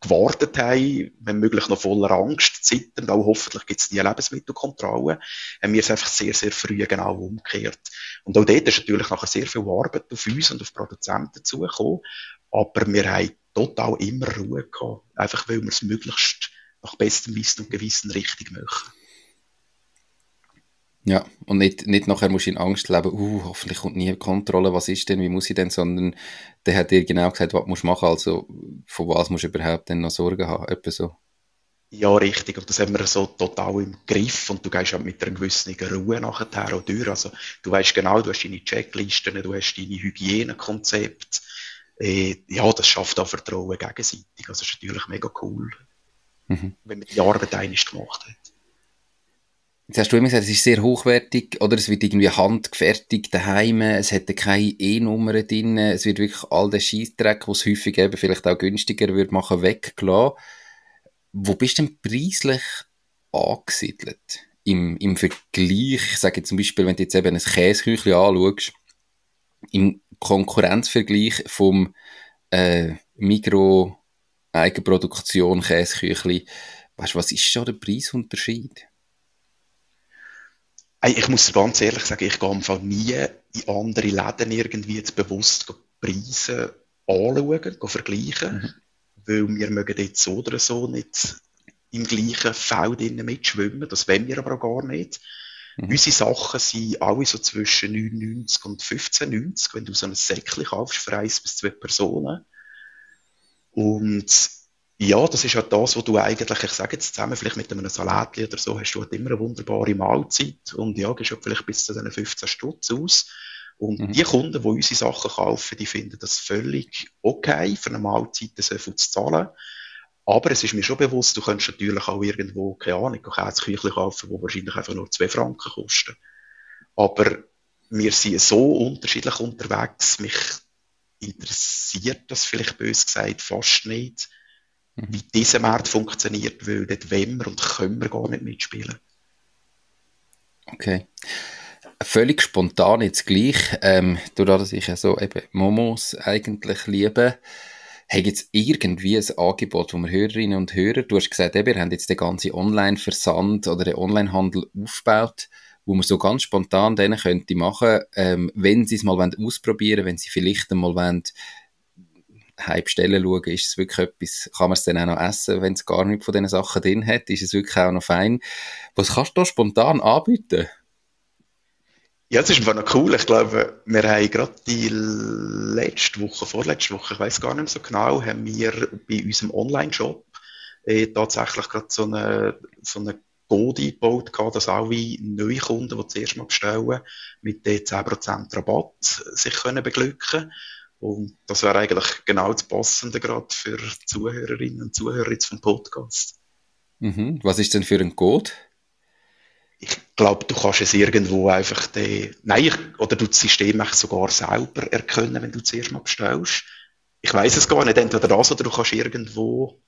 gewartet haben, wenn möglich noch voller Angst, zittern, auch hoffentlich gibt es die Lebensmittelkontrolle, haben wir es einfach sehr, sehr früh genau umgekehrt. Und auch dort ist natürlich nachher sehr viel Arbeit auf uns und auf Produzenten zugekommen, aber wir haben total immer Ruhe gehabt, einfach weil wir es möglichst nach bestem Wissen und Gewissen richtig machen. Ja, und nicht, nicht nachher musst du in Angst leben, uh, hoffentlich kommt nie Kontrolle, was ist denn, wie muss ich denn, sondern der hat dir genau gesagt, was musst du machen, also von was musst du überhaupt denn noch Sorgen haben, etwa so. Ja, richtig. Und das haben wir so total im Griff. Und du gehst auch mit einer gewissen Ruhe nachher auch durch. Also, du weißt genau, du hast deine Checklisten, du hast deine Hygienekonzepte. Äh, ja, das schafft auch Vertrauen gegenseitig. Also, das ist natürlich mega cool, mhm. wenn man die Arbeit einig gemacht hat. Jetzt hast du immer gesagt, es ist sehr hochwertig, oder es wird irgendwie handgefertigt daheim, es hat keine E-Nummer drin, es wird wirklich all der Scheissdreck, was häufig eben vielleicht auch günstiger würde machen, weggelassen. Wo bist du denn preislich angesiedelt? Im, im Vergleich, ich sage jetzt zum Beispiel, wenn du jetzt eben ein Käseküchli anschaust, im Konkurrenzvergleich vom äh, Migro Eigenproduktion Käseküchli, weißt du, was ist schon der Preisunterschied? Ich muss ganz ehrlich sagen, ich gehe einfach nie in andere Läden irgendwie jetzt bewusst Preise anschauen, vergleichen, mhm. weil wir mögen jetzt so oder so nicht im gleichen Feld mitschwimmen, das wollen wir aber auch gar nicht. Mhm. Unsere Sachen sind alle so zwischen 99 und 15,90, wenn du so ein Säckchen kaufst für eins bis zwei Personen. Und ja, das ist ja das, was du eigentlich, ich sage jetzt zusammen, vielleicht mit einem Salat oder so, hast du halt immer eine wunderbare Mahlzeit und ja, gehst halt vielleicht bis zu diesen 15 Stutz aus. Und mhm. die Kunden, die unsere Sachen kaufen, die finden das völlig okay, für eine Mahlzeit so viel zu zahlen. Aber es ist mir schon bewusst, du könntest natürlich auch irgendwo, keine Ahnung, Käseküchli kaufen, die wahrscheinlich einfach nur 2 Franken kosten. Aber wir sind so unterschiedlich unterwegs, mich interessiert das vielleicht bös gesagt fast nicht wie dieser Markt funktioniert, weil dort wollen wir und können wir gar nicht mitspielen. Okay. Völlig spontan jetzt gleich, ähm, dadurch, dass ich ja so eben Momos eigentlich liebe, hat jetzt irgendwie ein Angebot, wo wir Hörerinnen und Hörer, du hast gesagt, eben, wir haben jetzt den ganzen Online-Versand oder den Online-Handel aufgebaut, wo man so ganz spontan denen könnte machen, ähm, wenn sie es mal ausprobieren wollen, wenn sie vielleicht einmal wollen, Heimstellen schauen, ist es wirklich etwas, kann man es dann auch noch essen, wenn es gar nicht von diesen Sachen drin hat, ist es wirklich auch noch fein. Was kannst du da spontan anbieten? Ja, das ist einfach noch cool. Ich glaube, wir haben gerade die letzte Woche, vorletzte Woche, ich weiß gar nicht mehr so genau, haben wir bei unserem Online-Shop äh, tatsächlich gerade so eine, so eine Code eingebaut dass alle neue Kunden, die zuerst mal bestellen, mit den 10% Rabatt sich können beglücken Und das wäre eigentlich genau das Passende gerade für Zuhörerinnen und Zuhörer jetzt vom Podcast. Mhm. Was ist denn für ein Code? ich glaube, du kannst es irgendwo einfach den, nein, ich, oder du das System sogar selber erkennen, wenn du zuerst mal bestellst. Ich weiß es gar nicht, entweder das oder du kannst irgendwo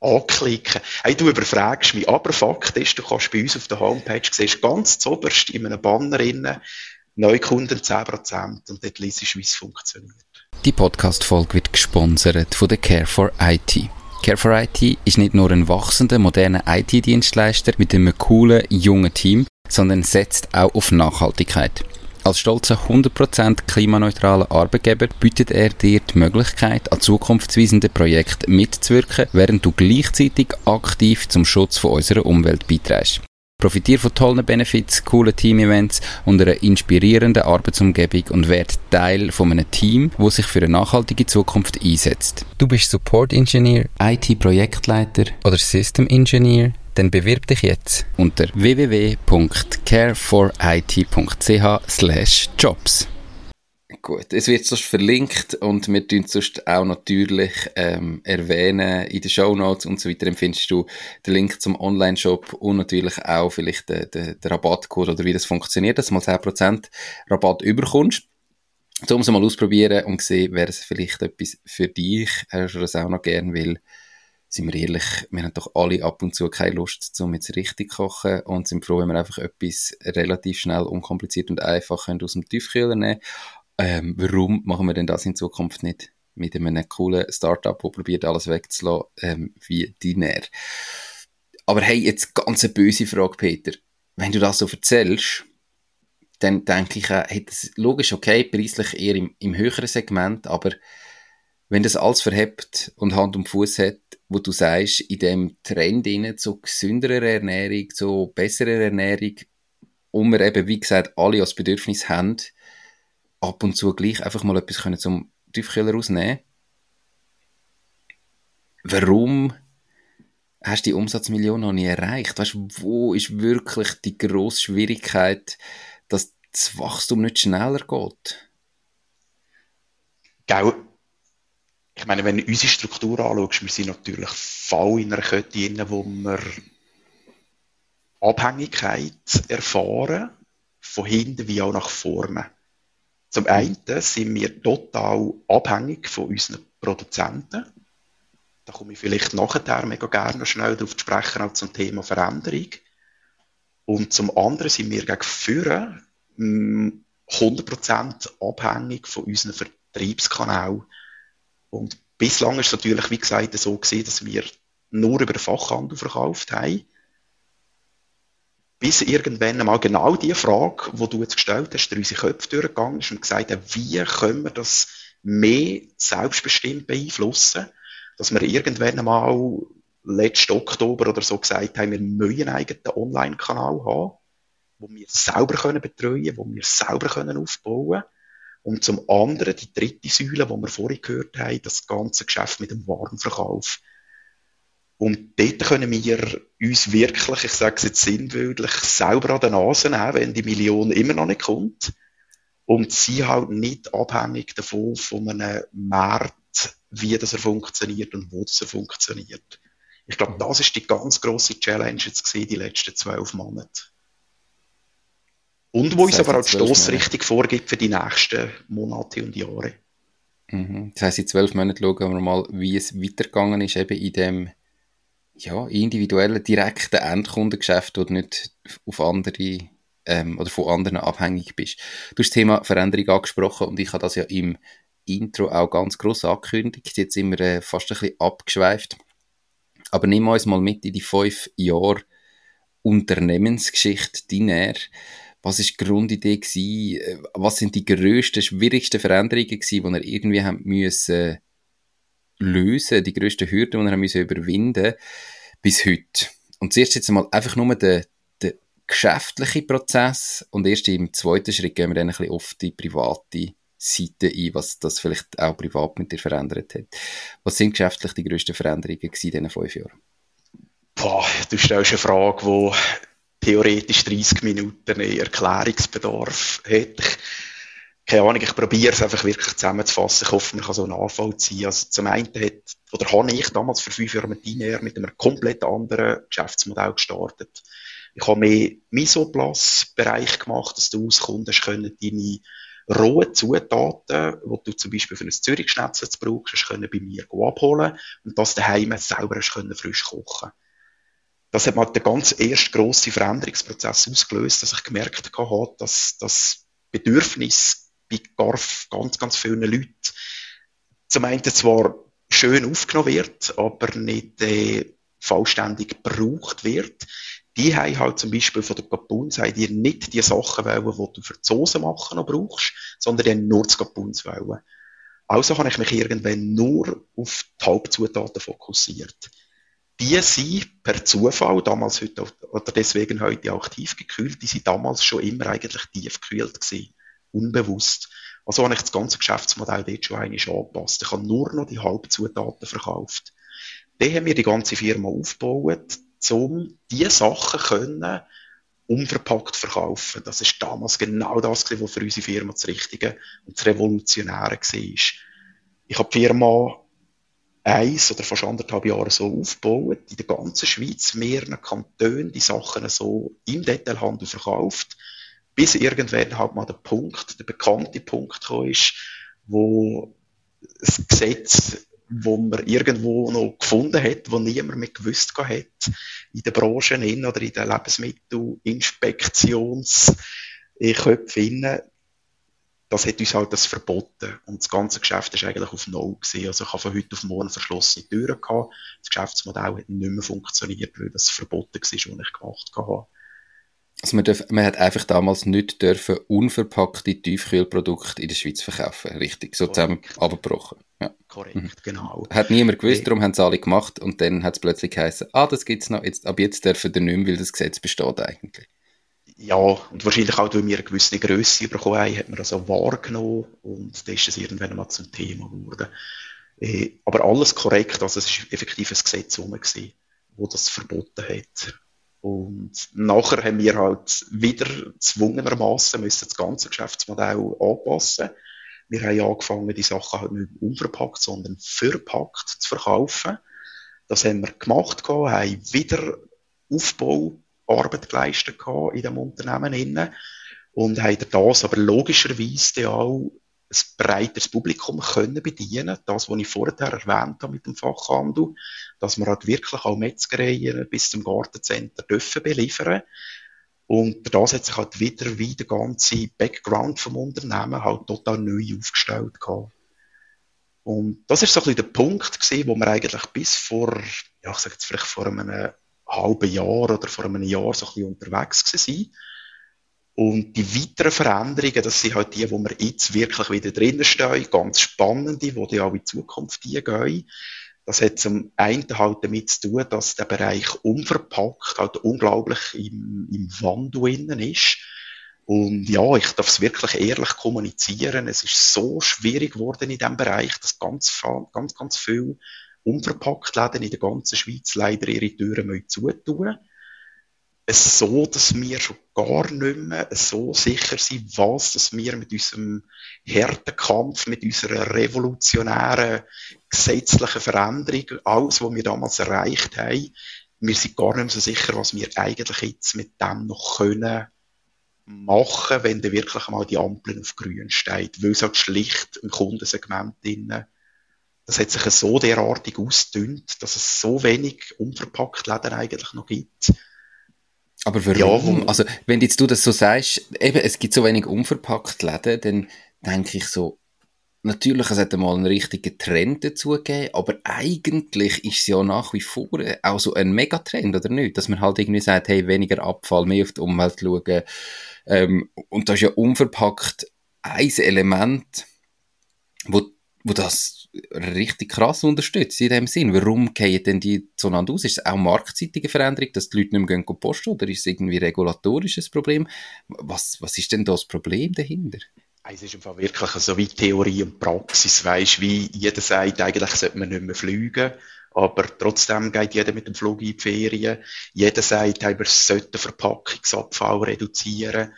anklicken. Hey, du überfragst mich, aber Fakt ist, du kannst bei uns auf der Homepage, siehst ganz zuoberst in einem Banner innen, Neukunden 10% und dort liest wie es funktioniert. Die Podcast-Folge wird gesponsert von der Care for IT. Care for IT ist nicht nur ein wachsender, moderner IT-Dienstleister mit einem coolen, jungen Team, sondern setzt auch auf Nachhaltigkeit. Als stolzer 100% klimaneutraler Arbeitgeber bietet er dir die Möglichkeit, an zukunftsweisenden Projekten mitzuwirken, während du gleichzeitig aktiv zum Schutz von unserer Umwelt beiträgst. Profitiere von tollen Benefits, coolen Team-Events und einer inspirierenden Arbeitsumgebung und werde Teil von einem Team, das sich für eine nachhaltige Zukunft einsetzt. Du bist Support Engineer, IT-Projektleiter oder System Engineer? Dann bewirb dich jetzt unter www.careforit.ch/jobs. Gut, es wird sonst verlinkt und wir tun sonst auch natürlich ähm, erwähnen in den Show Notes und so weiter. Empfindest du den Link zum Online-Shop und natürlich auch vielleicht den, den, den Rabattcode oder wie das funktioniert, dass du mal 10% Rabatt überkommst. So um es mal ausprobieren und sehen, wäre es vielleicht etwas für dich, hast du das auch noch gern will. Sind wir ehrlich, wir haben doch alle ab und zu keine Lust, um jetzt richtig zu kochen und sind froh, wenn wir einfach etwas relativ schnell, unkompliziert und einfach aus dem Tiefkühler nehmen ähm, warum machen wir denn das in Zukunft nicht mit einem coolen Startup, der probiert, alles wegzulassen, ähm, wie Diner? Aber hey, jetzt ganz eine böse Frage, Peter. Wenn du das so erzählst, dann denke ich, äh, hey, das ist logisch, okay, preislich eher im, im höheren Segment, aber wenn das alles verhebt und Hand und Fuß hat, wo du sagst, in dem Trend innen zu gesünderer Ernährung, zu besserer Ernährung, und wir eben, wie gesagt, alle als Bedürfnis haben, ab und zu gleich einfach mal etwas können zum Tiefkühler rausnehmen. Warum hast du die Umsatzmillion noch nie erreicht? Weißt, wo ist wirklich die grosse Schwierigkeit, dass das Wachstum nicht schneller geht? Gell, ich meine, wenn du unsere Struktur anschaust, wir sind natürlich voll in einer Kette drin, wo wir Abhängigkeit erfahren, von hinten wie auch nach vorne. Zum einen sind wir total abhängig von unseren Produzenten. Da komme ich vielleicht nachher mega gerne schnell darauf zu sprechen, auch zum Thema Veränderung. Und zum anderen sind wir gegen Führer 100% abhängig von unseren Vertriebskanälen. Und bislang ist es natürlich, wie gesagt, so gewesen, dass wir nur über den Fachhandel verkauft haben bis irgendwann einmal genau die Frage, die du jetzt gestellt hast, durch unsere Köpfe durchgegangen ist und gesagt hat, wie können wir das mehr selbstbestimmt beeinflussen, dass wir irgendwann einmal letzten Oktober oder so gesagt haben, wir müssen einen eigenen Online-Kanal haben, wo wir selber können betreuen, wo wir selber können aufbauen und zum anderen die dritte Säule, wo wir vorhin gehört haben, das ganze Geschäft mit dem Warenverkauf. Und dort können wir uns wirklich, ich sage es jetzt sinnbildlich, selber an der Nase nehmen, wenn die Million immer noch nicht kommt. Und sie halt nicht abhängig davon, von einem Markt, wie das er funktioniert und wo das er funktioniert. Ich glaube, das ist die ganz grosse Challenge jetzt gewesen, die letzten zwölf Monate. Und wo uns aber auch die Stossrichtung vorgibt für die nächsten Monate und Jahre. Mhm. Das heisst, in zwölf Monaten schauen wir mal, wie es weitergegangen ist, eben in dem ja, individuellen, direkten Endkundengeschäft, wo du nicht auf andere ähm, oder von anderen abhängig bist. Du hast das Thema Veränderung angesprochen und ich habe das ja im Intro auch ganz groß angekündigt. Jetzt sind wir äh, fast ein bisschen abgeschweift. Aber nimm uns mal mit in die fünf Jahre Unternehmensgeschichte Diner. Was ist die Grundidee gewesen? Was sind die grössten, schwierigsten Veränderungen gewesen, die ihr irgendwie haben müssen lösen, die grössten Hürden, die ihr haben müssen überwinden bis heute? Und zuerst jetzt mal einfach nur den, den geschäftlichen Prozess und erst im zweiten Schritt gehen wir dann ein bisschen auf die private Seite ein, was das vielleicht auch privat mit dir verändert hat. Was sind geschäftlich die grössten Veränderungen in diesen fünf Jahren? Boah, du stellst eine Frage, die theoretisch 30 Minuten Erklärungsbedarf hat. Keine Ahnung, ich probiere es einfach wirklich zusammenzufassen. Ich hoffe, man kann so einen Anfall ziehen. Also zum einen hat, oder habe ich damals vor fünf Jahren mit Diner mit einem komplett anderen Geschäftsmodell gestartet. Ich habe mehr Misoplus-Bereich gemacht, dass du aus Kunden können deine rohen Zutaten, die du zum Beispiel für ein Zürich-Schnetzel brauchst, können bei mir abholen und das daheim selber können frisch kochen. Das hat mal den ganz ersten grossen Veränderungsprozess ausgelöst, dass ich gemerkt habe, dass das Bedürfnis bei ganz, ganz vielen Leuten zum einen zwar schön aufgenommen wird, aber nicht äh, vollständig gebraucht wird die haben halt zum Beispiel von der Kapuns die nicht die Sachen wollen, die du für die Soße machen noch brauchst, sondern die haben nur das Kapuns wollen. Also habe ich mich irgendwann nur auf die Hauptzutaten fokussiert. Die sind per Zufall, damals heute, oder deswegen heute auch tiefgekühlt, die sind damals schon immer eigentlich tiefgekühlt gewesen. Unbewusst. Also habe ich das ganze Geschäftsmodell dort schon einmal angepasst. Ich habe nur noch die Halbzutaten verkauft. Dann haben wir die ganze Firma aufgebaut um diese Sachen können unverpackt verkaufen. Das ist damals genau das, was für unsere Firma das Richtige und das Revolutionäre war. Ich habe die Firma eins oder fast anderthalb Jahre so aufgebaut, in der ganzen Schweiz, mehreren Kantonen, die Sachen so im Detailhandel verkauft, bis irgendwann halt mal der Punkt, der bekannte Punkt gekommen ist, wo das Gesetz wo man irgendwo noch gefunden hat, wo niemand mehr gewusst hat, in der Branche in oder in der Lebensmittelinspektionsköpfen, das hat uns halt das verboten. Und das ganze Geschäft ist eigentlich auf Null gewesen. Also ich habe von heute auf morgen verschlossene Türen gehabt. Das Geschäftsmodell hat nicht mehr funktioniert, weil das verboten war, was ich gemacht habe. Also man, darf, man hat einfach damals nicht dürfen unverpackte Tiefkühlprodukte in der Schweiz verkaufen, richtig, so zusammen abgebrochen. Ja. Korrekt, mhm. genau. Hat niemand gewusst, darum haben es alle gemacht und dann hat es plötzlich geheißen, ah, das gibt's noch, jetzt, ab jetzt dürfen wir nicht mehr, weil das Gesetz besteht eigentlich. Ja, und wahrscheinlich auch, weil wir eine gewisse Größe bekommen haben, hat man das auch wahrgenommen und dann ist es irgendwann mal zum Thema geworden. Äh, aber alles korrekt, also es ist effektiv ein Gesetz rum gewesen, wo das verboten hat. Und nachher haben wir halt wieder zwungenermaßen müssen das ganze Geschäftsmodell anpassen. Wir haben angefangen, die Sachen halt nicht unverpackt, sondern verpackt zu verkaufen. Das haben wir gemacht, haben wieder Aufbauarbeit geleistet in dem Unternehmen und haben das aber logischerweise auch ein breiteres Publikum können bedienen. Das, was ich vorher erwähnt habe mit dem Fachhandel, dass wir halt wirklich auch Metzgereien bis zum Gartencenter dürfen beliefern. Und das hat sich halt wieder wie der ganze Background vom Unternehmen halt total neu aufgestellt gehabt. Und das ist so ein bisschen der Punkt gewesen, wo wir eigentlich bis vor, ja, ich sag jetzt vielleicht vor einem halben Jahr oder vor einem Jahr so ein bisschen unterwegs gewesen und die weiteren Veränderungen, das sind halt die, wo wir jetzt wirklich wieder drinnen stehen, ganz spannende, die die auch in Zukunft gehen. Das hat zum einen halt damit zu tun, dass der Bereich unverpackt halt unglaublich im, im Wandel innen ist. Und ja, ich darf es wirklich ehrlich kommunizieren. Es ist so schwierig geworden in diesem Bereich, dass ganz, ganz, ganz viel unverpackt Läden in der ganzen Schweiz leider ihre Türen zutun müssen so, dass wir schon gar nicht mehr so sicher sind, was dass wir mit unserem harten Kampf, mit unserer revolutionären gesetzlichen Veränderung, alles, was wir damals erreicht haben, wir sind gar nicht mehr so sicher, was wir eigentlich jetzt mit dem noch können machen, wenn dann wirklich mal die Ampel auf grün steht, weil es halt schlicht im Kundensegment drin das hat sich so derartig ausgedünnt, dass es so wenig unverpackt Läden eigentlich noch gibt aber warum? Ja, also, wenn jetzt du das so sagst, eben, es gibt so wenig unverpackt Läden, dann denke ich so, natürlich, es hat einmal einen richtigen Trend dazu gegeben, aber eigentlich ist es ja nach wie vor auch so ein Megatrend, oder nicht? Dass man halt irgendwie sagt, hey, weniger Abfall, mehr auf die Umwelt schauen. Ähm, und das ist ja unverpackt ein Element, wo, das richtig krass unterstützt in dem Sinn. Warum gehen denn die zueinander aus? Ist es auch marktseitige Veränderung, dass die Leute nicht mehr gehen posten oder ist es irgendwie regulatorisches Problem? Was, was ist denn das Problem dahinter? Es ist einfach wirklich so wie Theorie und Praxis, weißt, wie jeder sagt, eigentlich sollte man nicht mehr fliegen, aber trotzdem geht jeder mit dem Flug in die Ferien. Jeder sagt, wir sollten Verpackungsabfall reduzieren.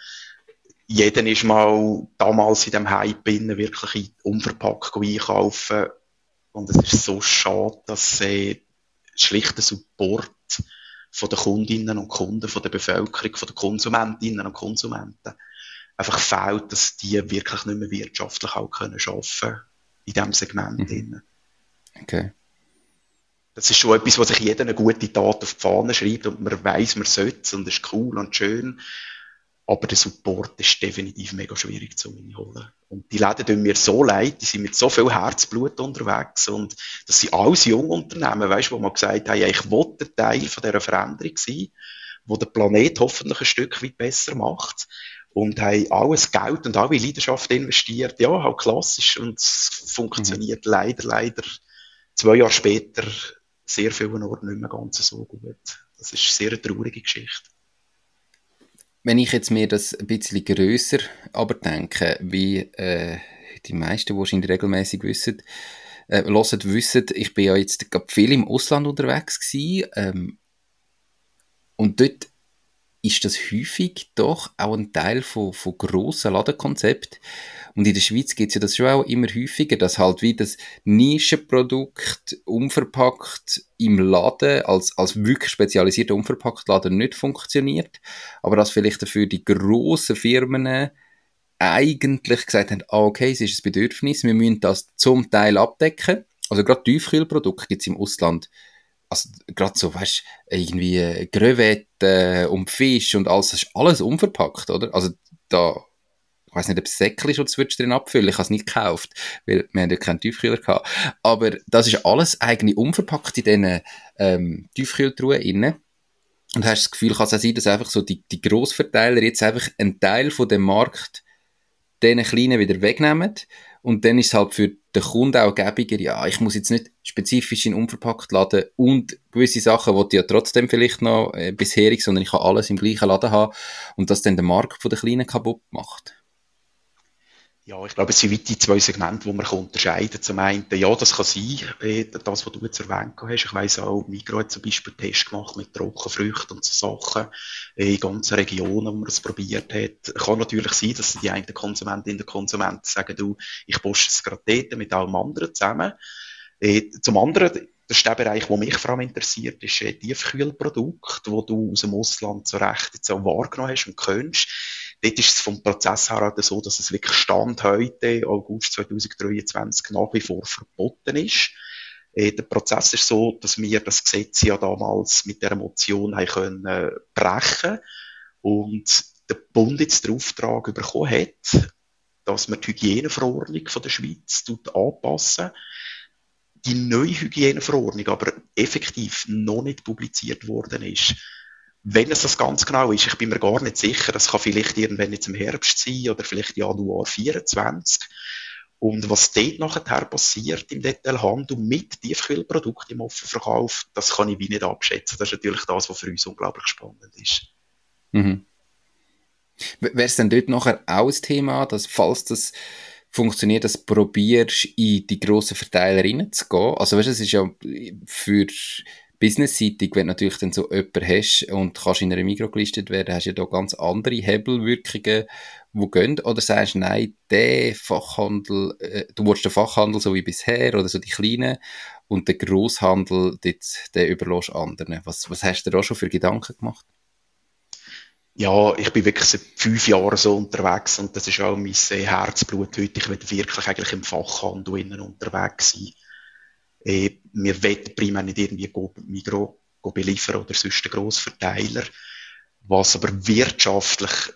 Jeder ist mal damals in dem Hype innen wirklich in unverpackt einkaufen. Und es ist so schade, dass äh, schlichter Support von den Kundinnen und Kunden, von der Bevölkerung, von den Konsumentinnen und Konsumenten einfach fehlt, dass die wirklich nicht mehr wirtschaftlich auch können arbeiten in diesem Segment. Mhm. Okay. Das ist schon etwas, was sich jeder eine gute Tat auf die Fahne schreibt und man weiß, man sollte es und es ist cool und schön. Aber der Support ist definitiv mega schwierig zu holen. Und die Läden tun mir so leid, die sind mit so viel Herzblut unterwegs und das sind alles junge Unternehmen, weißt, wo man gesagt haben, ja, ich wollte ein Teil von dieser Veränderung sein, wo der Planet hoffentlich ein Stück weit besser macht und haben alles Geld und alle Leidenschaft investiert. Ja, halt klassisch und es funktioniert mhm. leider, leider zwei Jahre später sehr vielen Orten nicht mehr ganz so gut. Das ist eine sehr traurige Geschichte. Wenn ich jetzt mir das ein bisschen grösser aber denke, wie äh, die meisten wahrscheinlich regelmäßig wissen, äh, hören, wissen, ich bin ja jetzt viel im Ausland unterwegs gewesen, ähm, und dort ist das häufig doch auch ein Teil von, von grossen Ladenkonzepten. Und in der Schweiz gibt es ja das schon auch immer häufiger, dass halt wie das Nischenprodukt unverpackt im Laden als, als wirklich spezialisierter Unverpacktladen nicht funktioniert, aber dass vielleicht dafür die grossen Firmen eigentlich gesagt haben, ah, okay, es ist ein Bedürfnis, wir müssen das zum Teil abdecken. Also gerade Tiefkühlprodukte gibt es im Ausland also gerade so, weißt irgendwie äh, Grevette und Fisch und alles, das ist alles unverpackt, oder? Also da, ich weiß nicht, ob es Säckchen würdest du drin abfüllen, ich habe es nicht gekauft, weil wir haben ja keinen Tiefkühler gehabt. Aber das ist alles eigentlich unverpackt in diesen ähm, Tiefkühltruhen innen. Und hast das Gefühl, kann es auch sein, dass einfach so die, die Grossverteiler jetzt einfach einen Teil von dem Markt diesen Kleinen wieder wegnehmen und dann ist es halt für den Kunden auch gäbiger, ja, ich muss jetzt nicht spezifisch in unverpackt laden und gewisse Sachen, die ja trotzdem vielleicht noch äh, bisherig, sondern ich kann alles im gleichen Laden haben und das dann den Markt von der Kleinen kaputt macht. Ja, ich glaube, es sind die zwei Segmente, die man unterscheiden kann. Zum einen, ja, das kann sein, äh, das, was du jetzt erwähnt hast. Ich weiss auch, Migros hat zum Beispiel Tests gemacht mit Trockenfrüchten und so Sachen äh, in ganzen Regionen, wo man das probiert hat. Kann natürlich sein, dass die einen Konsumentinnen und Konsumenten sagen, du, ich poste es gerade dort mit allem anderen zusammen. Äh, zum anderen, das ist der Bereich, der mich vor allem interessiert, ist äh, Tiefkühlprodukt, wo du aus dem Ausland so recht jetzt auch wahrgenommen hast und kennst Dort ist es vom Prozess her halt so, dass es wirklich Stand heute, August 2023, nach wie vor verboten ist. Äh, der Prozess ist so, dass wir das Gesetz ja damals mit der Motion haben können äh, brechen und der Bund jetzt den Auftrag bekommen hat, dass man die Hygieneverordnung von der Schweiz anpassen die neue Hygieneverordnung aber effektiv noch nicht publiziert worden ist. Wenn es das ganz genau ist, ich bin mir gar nicht sicher, das kann vielleicht irgendwann jetzt im Herbst sein oder vielleicht Januar 24. Und was dort nachher passiert im Detailhandel mit Tiefkühlprodukten im Offenverkauf, das kann ich wie nicht abschätzen. Das ist natürlich das, was für uns unglaublich spannend ist. Mhm. Wäre es denn dort nachher auch ein Thema, dass falls das funktioniert, dass du probierst, in die grossen Verteiler reinzugehen? Also weißt du, es ist ja für businessseitig, wenn du natürlich dann so jemanden hast und kannst in einer Mikro gelistet werden, hast du ja da ganz andere Hebelwirkungen, die gehen. Oder sagst du, nein, der Fachhandel, äh, du willst den Fachhandel so wie bisher oder so die kleinen und den Grosshandel, dort, den überlässt anderen. Was, was hast du da schon für Gedanken gemacht? Ja, ich bin wirklich seit fünf Jahren so unterwegs und das ist auch mein Herzblut heute. Ich will wirklich eigentlich im Fachhandel innen unterwegs sein äh, wir wollen primär nicht irgendwie Migro beliefern oder sonst einen Grossverteiler. Was aber wirtschaftlich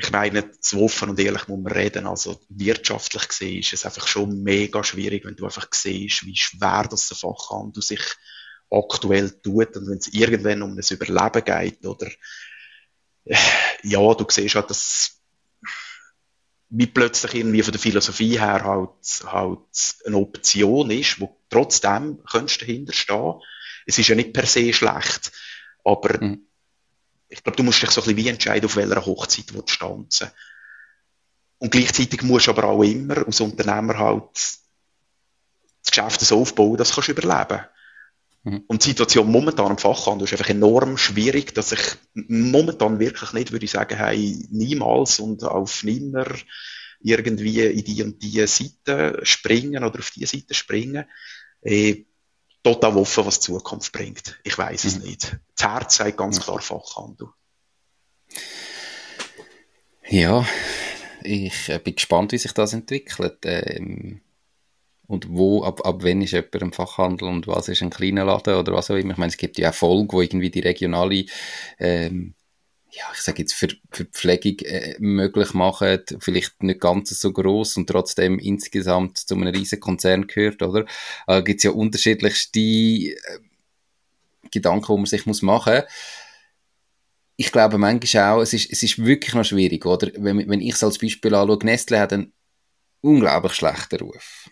ich meine, so offen und ehrlich muss man reden. Also wirtschaftlich gesehen ist es einfach schon mega schwierig, wenn du einfach siehst, wie schwer das der Fachhandel sich aktuell tut und wenn es irgendwann um das Überleben geht oder äh, ja, du siehst halt, dass wie plötzlich irgendwie von der Philosophie her halt, halt eine Option ist, wo trotzdem könntest du dahinter stehen. Es ist ja nicht per se schlecht, aber mhm ich glaube, du musst dich so ein bisschen wie entscheiden, auf welcher Hochzeit du tanzen Und gleichzeitig musst du aber auch immer als Unternehmer halt das Geschäft so aufbauen, dass du überleben kannst. Mhm. Und die Situation momentan im Fachhandel ist einfach enorm schwierig, dass ich momentan wirklich nicht würde sagen, hey, niemals und auf nimmer irgendwie in die und die Seite springen oder auf die Seite springen. Äh, total offen, was die Zukunft bringt. Ich weiß es mhm. nicht. Das Herz sagt ganz klar Fachhandel. Ja, ich äh, bin gespannt, wie sich das entwickelt. Ähm, und wo, ab, ab wann ist jemand im Fachhandel und was ist ein kleiner Laden oder was auch immer. Ich meine, es gibt ja auch Folgen, wo irgendwie die regionale ähm, ja, ich sage jetzt, für, für Pflegung äh, möglich machen, vielleicht nicht ganz so groß und trotzdem insgesamt zu einem riesen Konzern gehört, oder? Äh, gibt es ja unterschiedlichste äh, Gedanken, die man sich muss machen muss. Ich glaube manchmal auch, es ist, es ist wirklich noch schwierig, oder? Wenn, wenn ich es als Beispiel anschaue, Nestle hat einen unglaublich schlechten Ruf.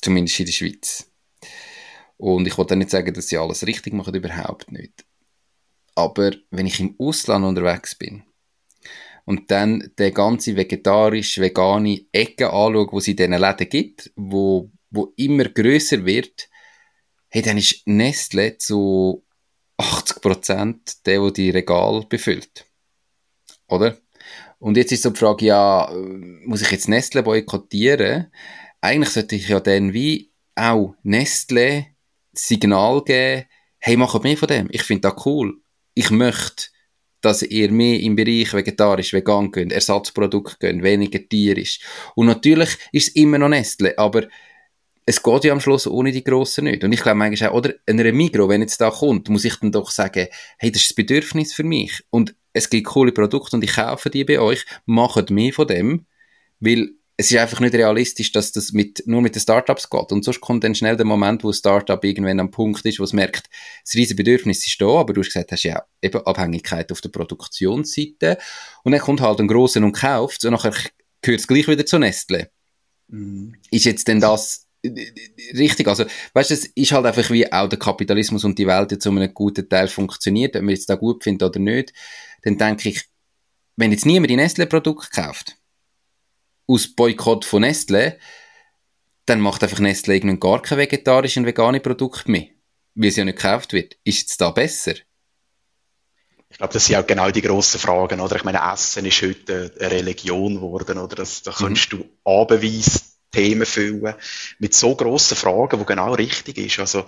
Zumindest in der Schweiz. Und ich wollte nicht sagen, dass sie alles richtig machen, überhaupt nicht. Aber wenn ich im Ausland unterwegs bin und dann der ganze vegetarisch-vegane Ecke anschaue, wo es in diesen Läden gibt, wo, wo immer größer wird, hey, dann ist Nestle zu 80% der, der die Regal befüllt. Oder? Und jetzt ist so die Frage, ja, muss ich jetzt Nestle boykottieren? Eigentlich sollte ich ja dann wie auch Nestle Signal geben, hey, mach mehr von dem, ich finde das cool ich möchte, dass ihr mehr im Bereich vegetarisch, vegan könnt, Ersatzprodukt könnt, weniger tierisch. Und natürlich ist es immer noch Nestle, aber es geht ja am Schluss ohne die Grossen nicht. Und ich glaube manchmal auch, oder einer Migro, wenn jetzt da kommt, muss ich dann doch sagen, hey, das ist das Bedürfnis für mich. Und es gibt coole Produkte und ich kaufe die bei euch, macht mehr von dem, weil es ist einfach nicht realistisch, dass das mit, nur mit den Startups geht. Und sonst kommt dann schnell der Moment, wo ein Startup irgendwann am Punkt ist, wo es merkt, das riesige Bedürfnis ist da, aber du hast gesagt, hast ja eben Abhängigkeit auf der Produktionsseite. Und dann kommt halt ein Grosser und kauft und nachher gehört es gleich wieder zu Nestle. Mhm. Ist jetzt denn das richtig? Also, weißt du, es ist halt einfach wie auch der Kapitalismus und die Welt jetzt um einen guten Teil funktioniert, ob man jetzt da gut findet oder nicht, dann denke ich, wenn jetzt niemand die Nestle-Produkte kauft, aus Boykott von Nestle, dann macht einfach Nestle irgendwann gar kein vegetarisches und veganes Produkt mehr, weil es ja nicht gekauft wird. Ist es da besser? Ich glaube, das sind auch genau die grossen Fragen, oder? Ich meine, Essen ist heute eine Religion geworden, oder? Das, da kannst mhm. du abendweise Themen füllen mit so grossen Fragen, wo genau richtig ist. Also,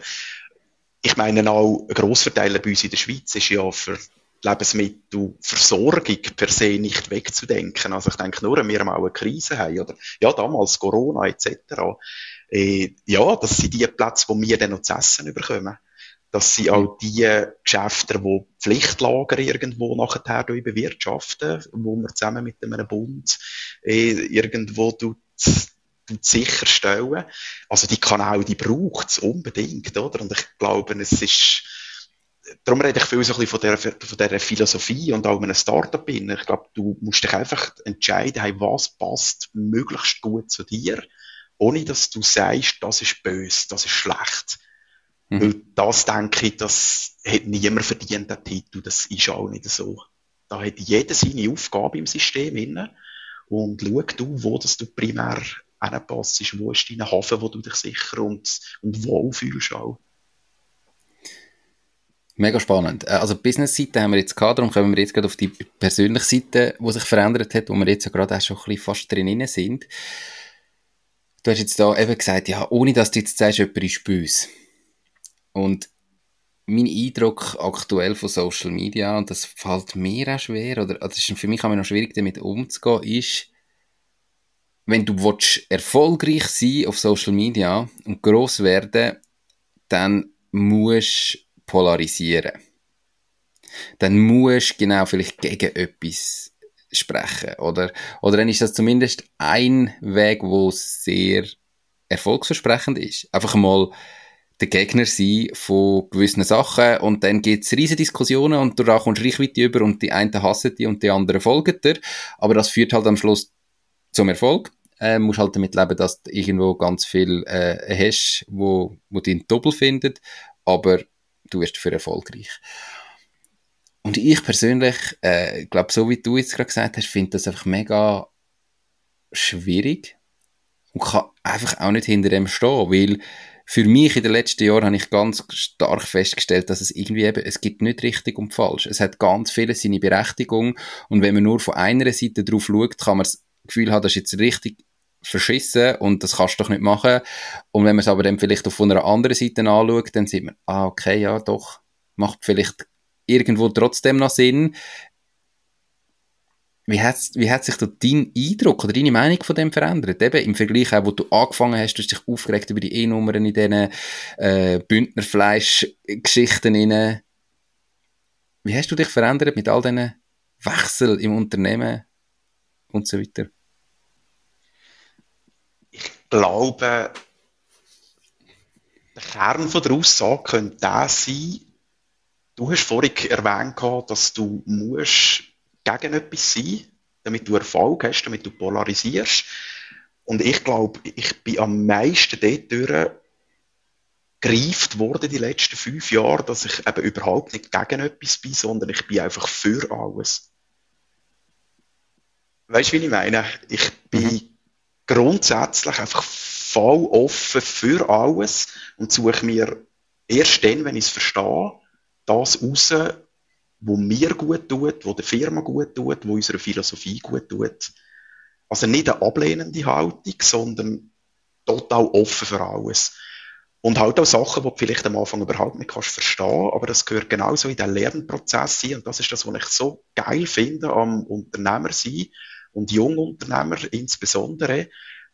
ich meine auch, ein Grossverteiler bei uns in der Schweiz ist ja für Lebensmittelversorgung per se nicht wegzudenken. Also ich denke nur, wenn wir mal eine Krise haben oder ja, damals Corona etc. Äh, ja, das sind die Plätze, wo wir dann noch zu essen bekommen. Das sind auch die Geschäfte, wo Pflichtlager irgendwo nachher bewirtschaften, wo wir zusammen mit einem Bund äh, irgendwo sicherstellen. Also die Kanäle, die braucht es unbedingt, oder? Und ich glaube, es ist darum rede ich viel so ein bisschen von der Philosophie und auch in einem Startup bin. Ich glaube, du musst dich einfach entscheiden, hey, was passt möglichst gut zu dir, ohne dass du sagst, das ist böse, das ist schlecht. Mhm. Weil das denke ich, das hat niemand verdient, den Titel. Das ist auch nicht so. Da hat jeder seine Aufgabe im System inne und schau du, wo das du primär anpasst, wo ist dein Hafen, wo du dich sicher und, und wohl fühlst auch. Mega spannend. Äh, also Business-Seite haben wir jetzt gehabt, darum kommen wir jetzt gerade auf die persönliche Seite, die sich verändert hat, wo wir jetzt ja gerade auch schon ein bisschen fast drin sind. Du hast jetzt da eben gesagt, ja, ohne dass du jetzt sagst, jemand ist böse. Und mein Eindruck aktuell von Social Media, und das fällt mir auch schwer, oder das ist für mich auch noch schwierig, damit umzugehen, ist, wenn du willst, erfolgreich sein auf Social Media und gross werden, dann musst polarisieren. Dann musst du genau vielleicht gegen etwas sprechen, oder? Oder dann ist das zumindest ein Weg, wo sehr erfolgsversprechend ist. Einfach mal der Gegner sein von gewissen Sachen und dann gibt's riesige Diskussionen und du kommst Reichweite über und die einen hassen die und die anderen folgen dir, aber das führt halt am Schluss zum Erfolg. Äh, musst halt damit leben, dass du irgendwo ganz viel äh, hast, wo, wo den Doppel findet, aber du wirst dafür erfolgreich. Und ich persönlich, äh, glaube, so wie du jetzt gerade gesagt hast, finde das einfach mega schwierig und kann einfach auch nicht hinter dem stehen, weil für mich in den letzten Jahren habe ich ganz stark festgestellt, dass es irgendwie eben, es gibt nicht richtig und falsch. Es hat ganz viele seine Berechtigung und wenn man nur von einer Seite drauf schaut, kann man das Gefühl haben, das ist jetzt richtig verschissen und das kannst du doch nicht machen. Und wenn man es aber dann vielleicht auf einer anderen Seite anschaut, dann sieht man, ah, okay, ja, doch, macht vielleicht irgendwo trotzdem noch Sinn. Wie hat, wie hat sich da dein Eindruck oder deine Meinung von dem verändert? Eben im Vergleich auch, wo du angefangen hast, du hast dich aufgeregt über die E-Nummern in diesen äh, Bündnerfleisch-Geschichten. Wie hast du dich verändert mit all diesen Wechseln im Unternehmen und so weiter? Glaube, der Kern der Aussage könnte der sein, du hast vorhin erwähnt, dass du musst gegen etwas sein, damit du Erfolg hast, damit du polarisierst. Und ich glaube, ich bin am meisten dort gereift worden die letzten fünf Jahre, dass ich eben überhaupt nicht gegen etwas bin, sondern ich bin einfach für alles. Weißt du, wie ich meine? Ich bin mhm. Grundsätzlich einfach voll offen für alles und suche mir erst dann, wenn ich es verstehe, das raus, wo mir gut tut, wo der Firma gut tut, wo unserer Philosophie gut tut. Also nicht eine ablehnende Haltung, sondern total offen für alles. Und halt auch Sachen, die du vielleicht am Anfang überhaupt nicht kannst verstehen, aber das gehört genauso in den Lernprozess sein. Und das ist das, was ich so geil finde am Unternehmer sein und Jungunternehmer insbesondere,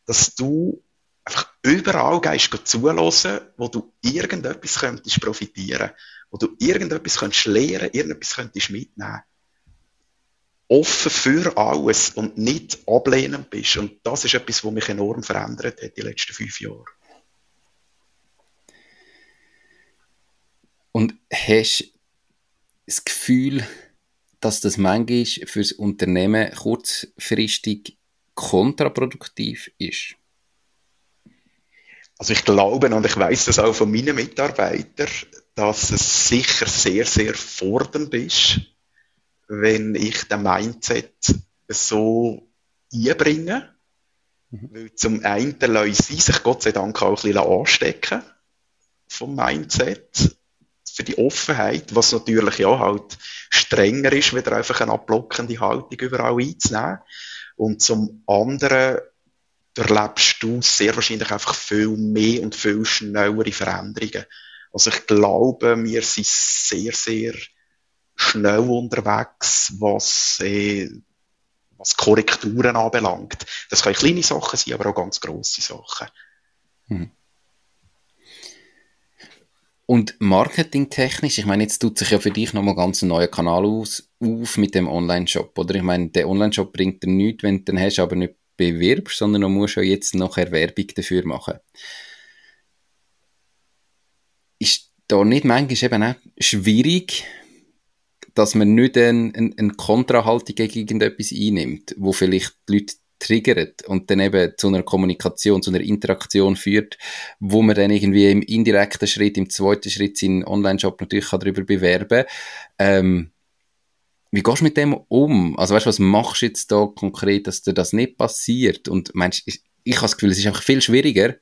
dass du einfach überall gehst zulassen, wo du irgendetwas könntest profitieren wo du irgendetwas könntest lernen, irgendetwas könntest mitnehmen. Offen für alles und nicht ablehnend bist. Und das ist etwas, was mich enorm verändert hat die letzten fünf Jahre. Und hast du das Gefühl, dass das manchmal für das Unternehmen kurzfristig kontraproduktiv ist? Also ich glaube und ich weiß das auch von meinen Mitarbeitern, dass es sicher sehr, sehr fordernd ist, wenn ich den Mindset so einbringe. Mhm. Weil zum einen lassen sie sich Gott sei Dank auch ein bisschen anstecken vom Mindset für die Offenheit, was natürlich ja halt strenger ist, wieder einfach eine abblockende Haltung überall einzunehmen. Und zum anderen erlebst du sehr wahrscheinlich einfach viel mehr und viel schnellere Veränderungen. Also ich glaube, wir sind sehr, sehr schnell unterwegs, was, äh, was Korrekturen anbelangt. Das können kleine Sachen sein, aber auch ganz grosse Sachen. Hm. Und marketingtechnisch, ich meine, jetzt tut sich ja für dich nochmal ganz ein neuer Kanal aus, auf mit dem Online-Shop, oder? Ich meine, der Online-Shop bringt dir nichts, wenn du den hast, aber nicht bewirbst, sondern du musst ja jetzt nachher Werbung dafür machen. Ist da nicht manchmal eben auch schwierig, dass man nicht eine, eine, eine Kontrahaltung gegen irgendetwas einnimmt, wo vielleicht die Leute triggert und dann eben zu einer Kommunikation, zu einer Interaktion führt, wo man dann irgendwie im indirekten Schritt, im zweiten Schritt seinen Online-Shop natürlich darüber bewerben kann. Ähm, wie gehst du mit dem um? Also weißt du, was machst du jetzt da konkret, dass dir das nicht passiert? Und meinst, ich, ich habe das Gefühl, es ist einfach viel schwieriger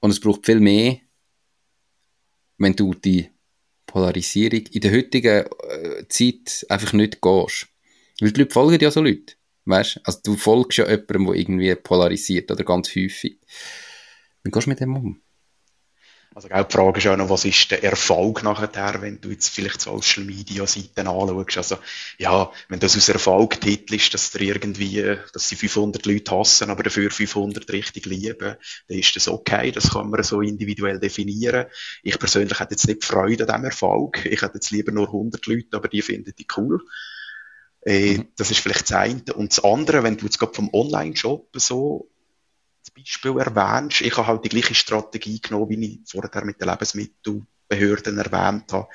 und es braucht viel mehr, wenn du die Polarisierung in der heutigen äh, Zeit einfach nicht gehst. Weil die Leute folgen ja so Leute. Weißt Also du folgst ja jemandem, der irgendwie polarisiert oder ganz häufig. Wie gehst du mit dem um? Also, die Frage ist auch noch, was ist der Erfolg nachher, wenn du jetzt vielleicht Social Media Seiten anschaust. Also, ja, wenn das aus Erfolg titelst, dass dir irgendwie, dass sie 500 Leute hassen, aber dafür 500 richtig lieben, dann ist das okay. Das kann man so individuell definieren. Ich persönlich hätte jetzt nicht Freude an diesem Erfolg. Ich hätte jetzt lieber nur 100 Leute, aber die finden die cool. Äh, mhm. Das ist vielleicht das eine. Und das andere, wenn du jetzt gerade vom Online-Shop so das Beispiel erwähnst, ich habe halt die gleiche Strategie genommen, wie ich vorher mit den Lebensmittelbehörden erwähnt habe.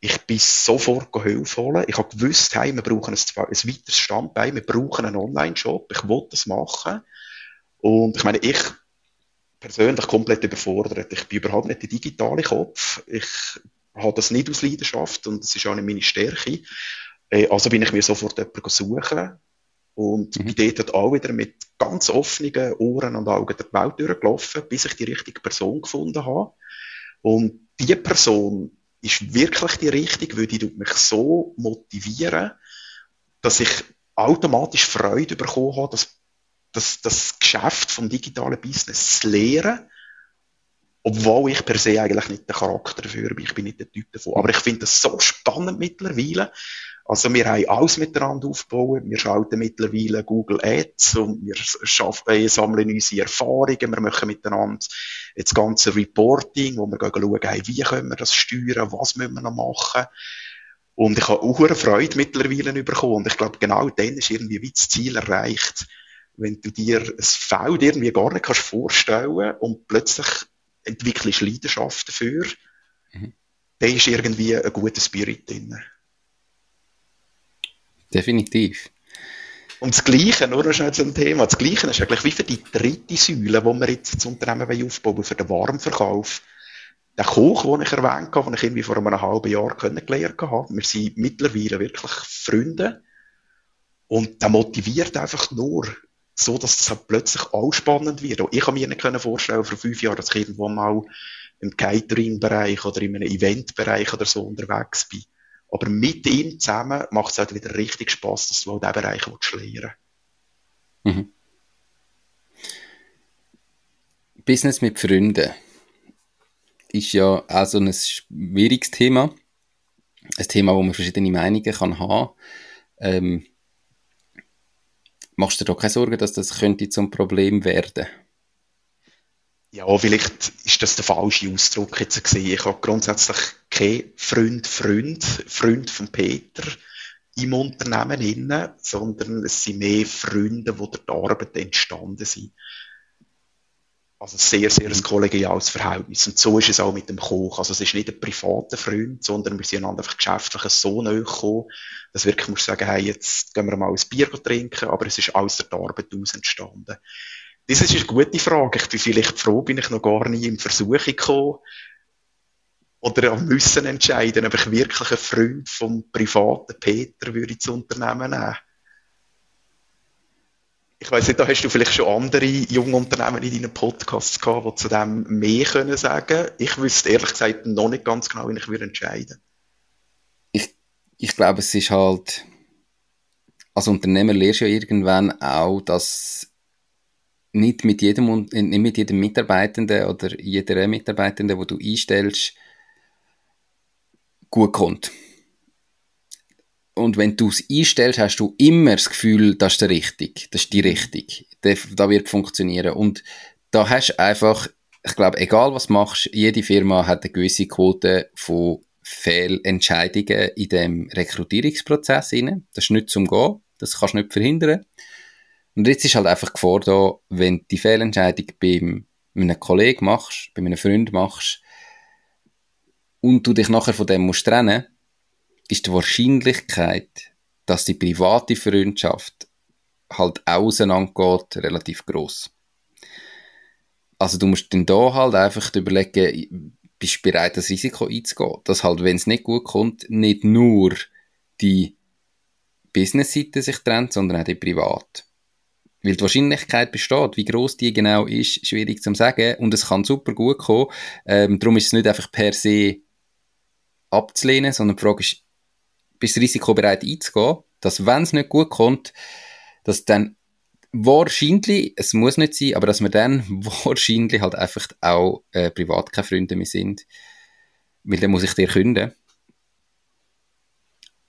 Ich bin sofort Hilfe holen. Ich habe gewusst, hey, wir brauchen ein, ein weiteres Standbein, wir brauchen einen Online-Shop. Ich wollte das machen. Und ich meine, ich persönlich komplett überfordert. Ich bin überhaupt nicht der digitale Kopf. Ich habe das nicht aus Leidenschaft und das ist auch nicht meine Stärke. Äh, also bin ich mir sofort jemanden suchen und mhm. bin dort auch wieder mit ganz offenen Ohren und Augen der Welt durchgelaufen, bis ich die richtige Person gefunden habe. Und die Person ist wirklich die richtige, weil die mich so motivieren, dass ich automatisch Freude bekommen habe, dass das, das Geschäft vom digitalen Business zu lehren, obwohl ich per se eigentlich nicht der Charakter dafür bin. Ich bin nicht der Typ davon. Aber ich finde das so spannend mittlerweile. Also wir haben alles miteinander aufgebaut. Wir schalten mittlerweile Google Ads und wir schaffen, äh, sammeln unsere Erfahrungen. Wir machen miteinander das ganze Reporting, wo wir schauen, hey, wie können wir das steuern, was müssen wir noch machen. Und ich habe auch eine Freude mittlerweile bekommen. Und ich glaube, genau dann ist irgendwie wie das Ziel erreicht wenn du dir ein Feld irgendwie gar nicht kannst vorstellen und plötzlich entwickelst Leidenschaft dafür, mhm. dann ist irgendwie ein guter Spirit drin. Definitiv. Und das Gleiche, nur noch schnell zum Thema, das Gleiche ist eigentlich wie für die dritte Säule, die wir jetzt das Unternehmen aufbauen wollen, für den Warmverkauf. Der Koch, den ich erwähnt habe, den ich irgendwie vor einem halben Jahr kennengelernt habe, wir sind mittlerweile wirklich Freunde. Und der motiviert einfach nur, so, dass das halt plötzlich auch spannend wird. ich kann mir nicht vorstellen, vor fünf Jahren, dass ich irgendwo mal im Catering-Bereich oder in einem Event-Bereich oder so unterwegs bin. Aber mit ihm zusammen macht es halt wieder richtig Spaß, dass du auch diesen Bereich lernen mhm. Business mit Freunden ist ja auch so ein schwieriges Thema. Ein Thema, wo man verschiedene Meinungen kann haben. Ähm, Machst du dir da keine Sorgen, dass das könnte zum Problem werden? Ja, vielleicht ist das der falsche Ausdruck jetzt gesehen. Ich habe grundsätzlich keinen Freund, Freund, Freund von Peter im Unternehmen inne, sondern es sind mehr Freunde, die durch die Arbeit entstanden sind. Also sehr, sehr ein kollegiales Verhältnis. Und so ist es auch mit dem Koch. Also es ist nicht ein privater Freund, sondern wir sind einfach geschäftlich so nahe gekommen, dass wirklich musst sagen, hey, jetzt gehen wir mal ein Bier trinken, aber es ist aus der Arbeit aus entstanden. Das ist eine gute Frage. Ich bin vielleicht froh, bin ich noch gar nie in Versuchung gekommen, oder am müssen entscheiden, ob ich wirklich einen Freund vom privaten Peter würde ins Unternehmen nehmen ich weiß nicht, da hast du vielleicht schon andere junge Unternehmen in deinen Podcasts gehabt, die zu dem mehr können sagen. Ich wüsste ehrlich gesagt noch nicht ganz genau, wie ich würde entscheiden. Ich, ich glaube, es ist halt, als Unternehmer lernst du ja irgendwann auch, dass nicht mit jedem, nicht mit jedem Mitarbeitenden oder jeder Mitarbeitenden, wo du einstellst, gut kommt. Und wenn du es einstellst, hast du immer das Gefühl, das ist der richtig, das ist die Richtung. Da wird funktionieren. Und da hast du einfach, ich glaube, egal was machst, jede Firma hat eine gewisse Quote von Fehlentscheidungen in dem Rekrutierungsprozess rein. Das ist nicht zum Gehen. Das kannst du nicht verhindern. Und jetzt ist halt einfach Gefahr da, wenn du die Fehlentscheidung bei einem Kollegen machst, bei einem Freund machst, und du dich nachher von dem musst trennen, ist die Wahrscheinlichkeit, dass die private Freundschaft halt auseinandergeht, relativ groß. Also du musst dann da halt einfach überlegen, bist du bereit, das Risiko einzugehen, dass halt, wenn es nicht gut kommt, nicht nur die Business-Seite sich trennt, sondern auch die privat. Weil die Wahrscheinlichkeit besteht, wie groß die genau ist, schwierig zu sagen und es kann super gut kommen. Ähm, darum ist es nicht einfach per se abzulehnen, sondern die Frage ist, bist du risikobereit einzugehen, dass wenn es nicht gut kommt, dass dann wahrscheinlich, es muss nicht sein, aber dass wir dann *laughs* wahrscheinlich halt einfach auch äh, privat keine Freunde mehr sind. Weil dann muss ich dir künden.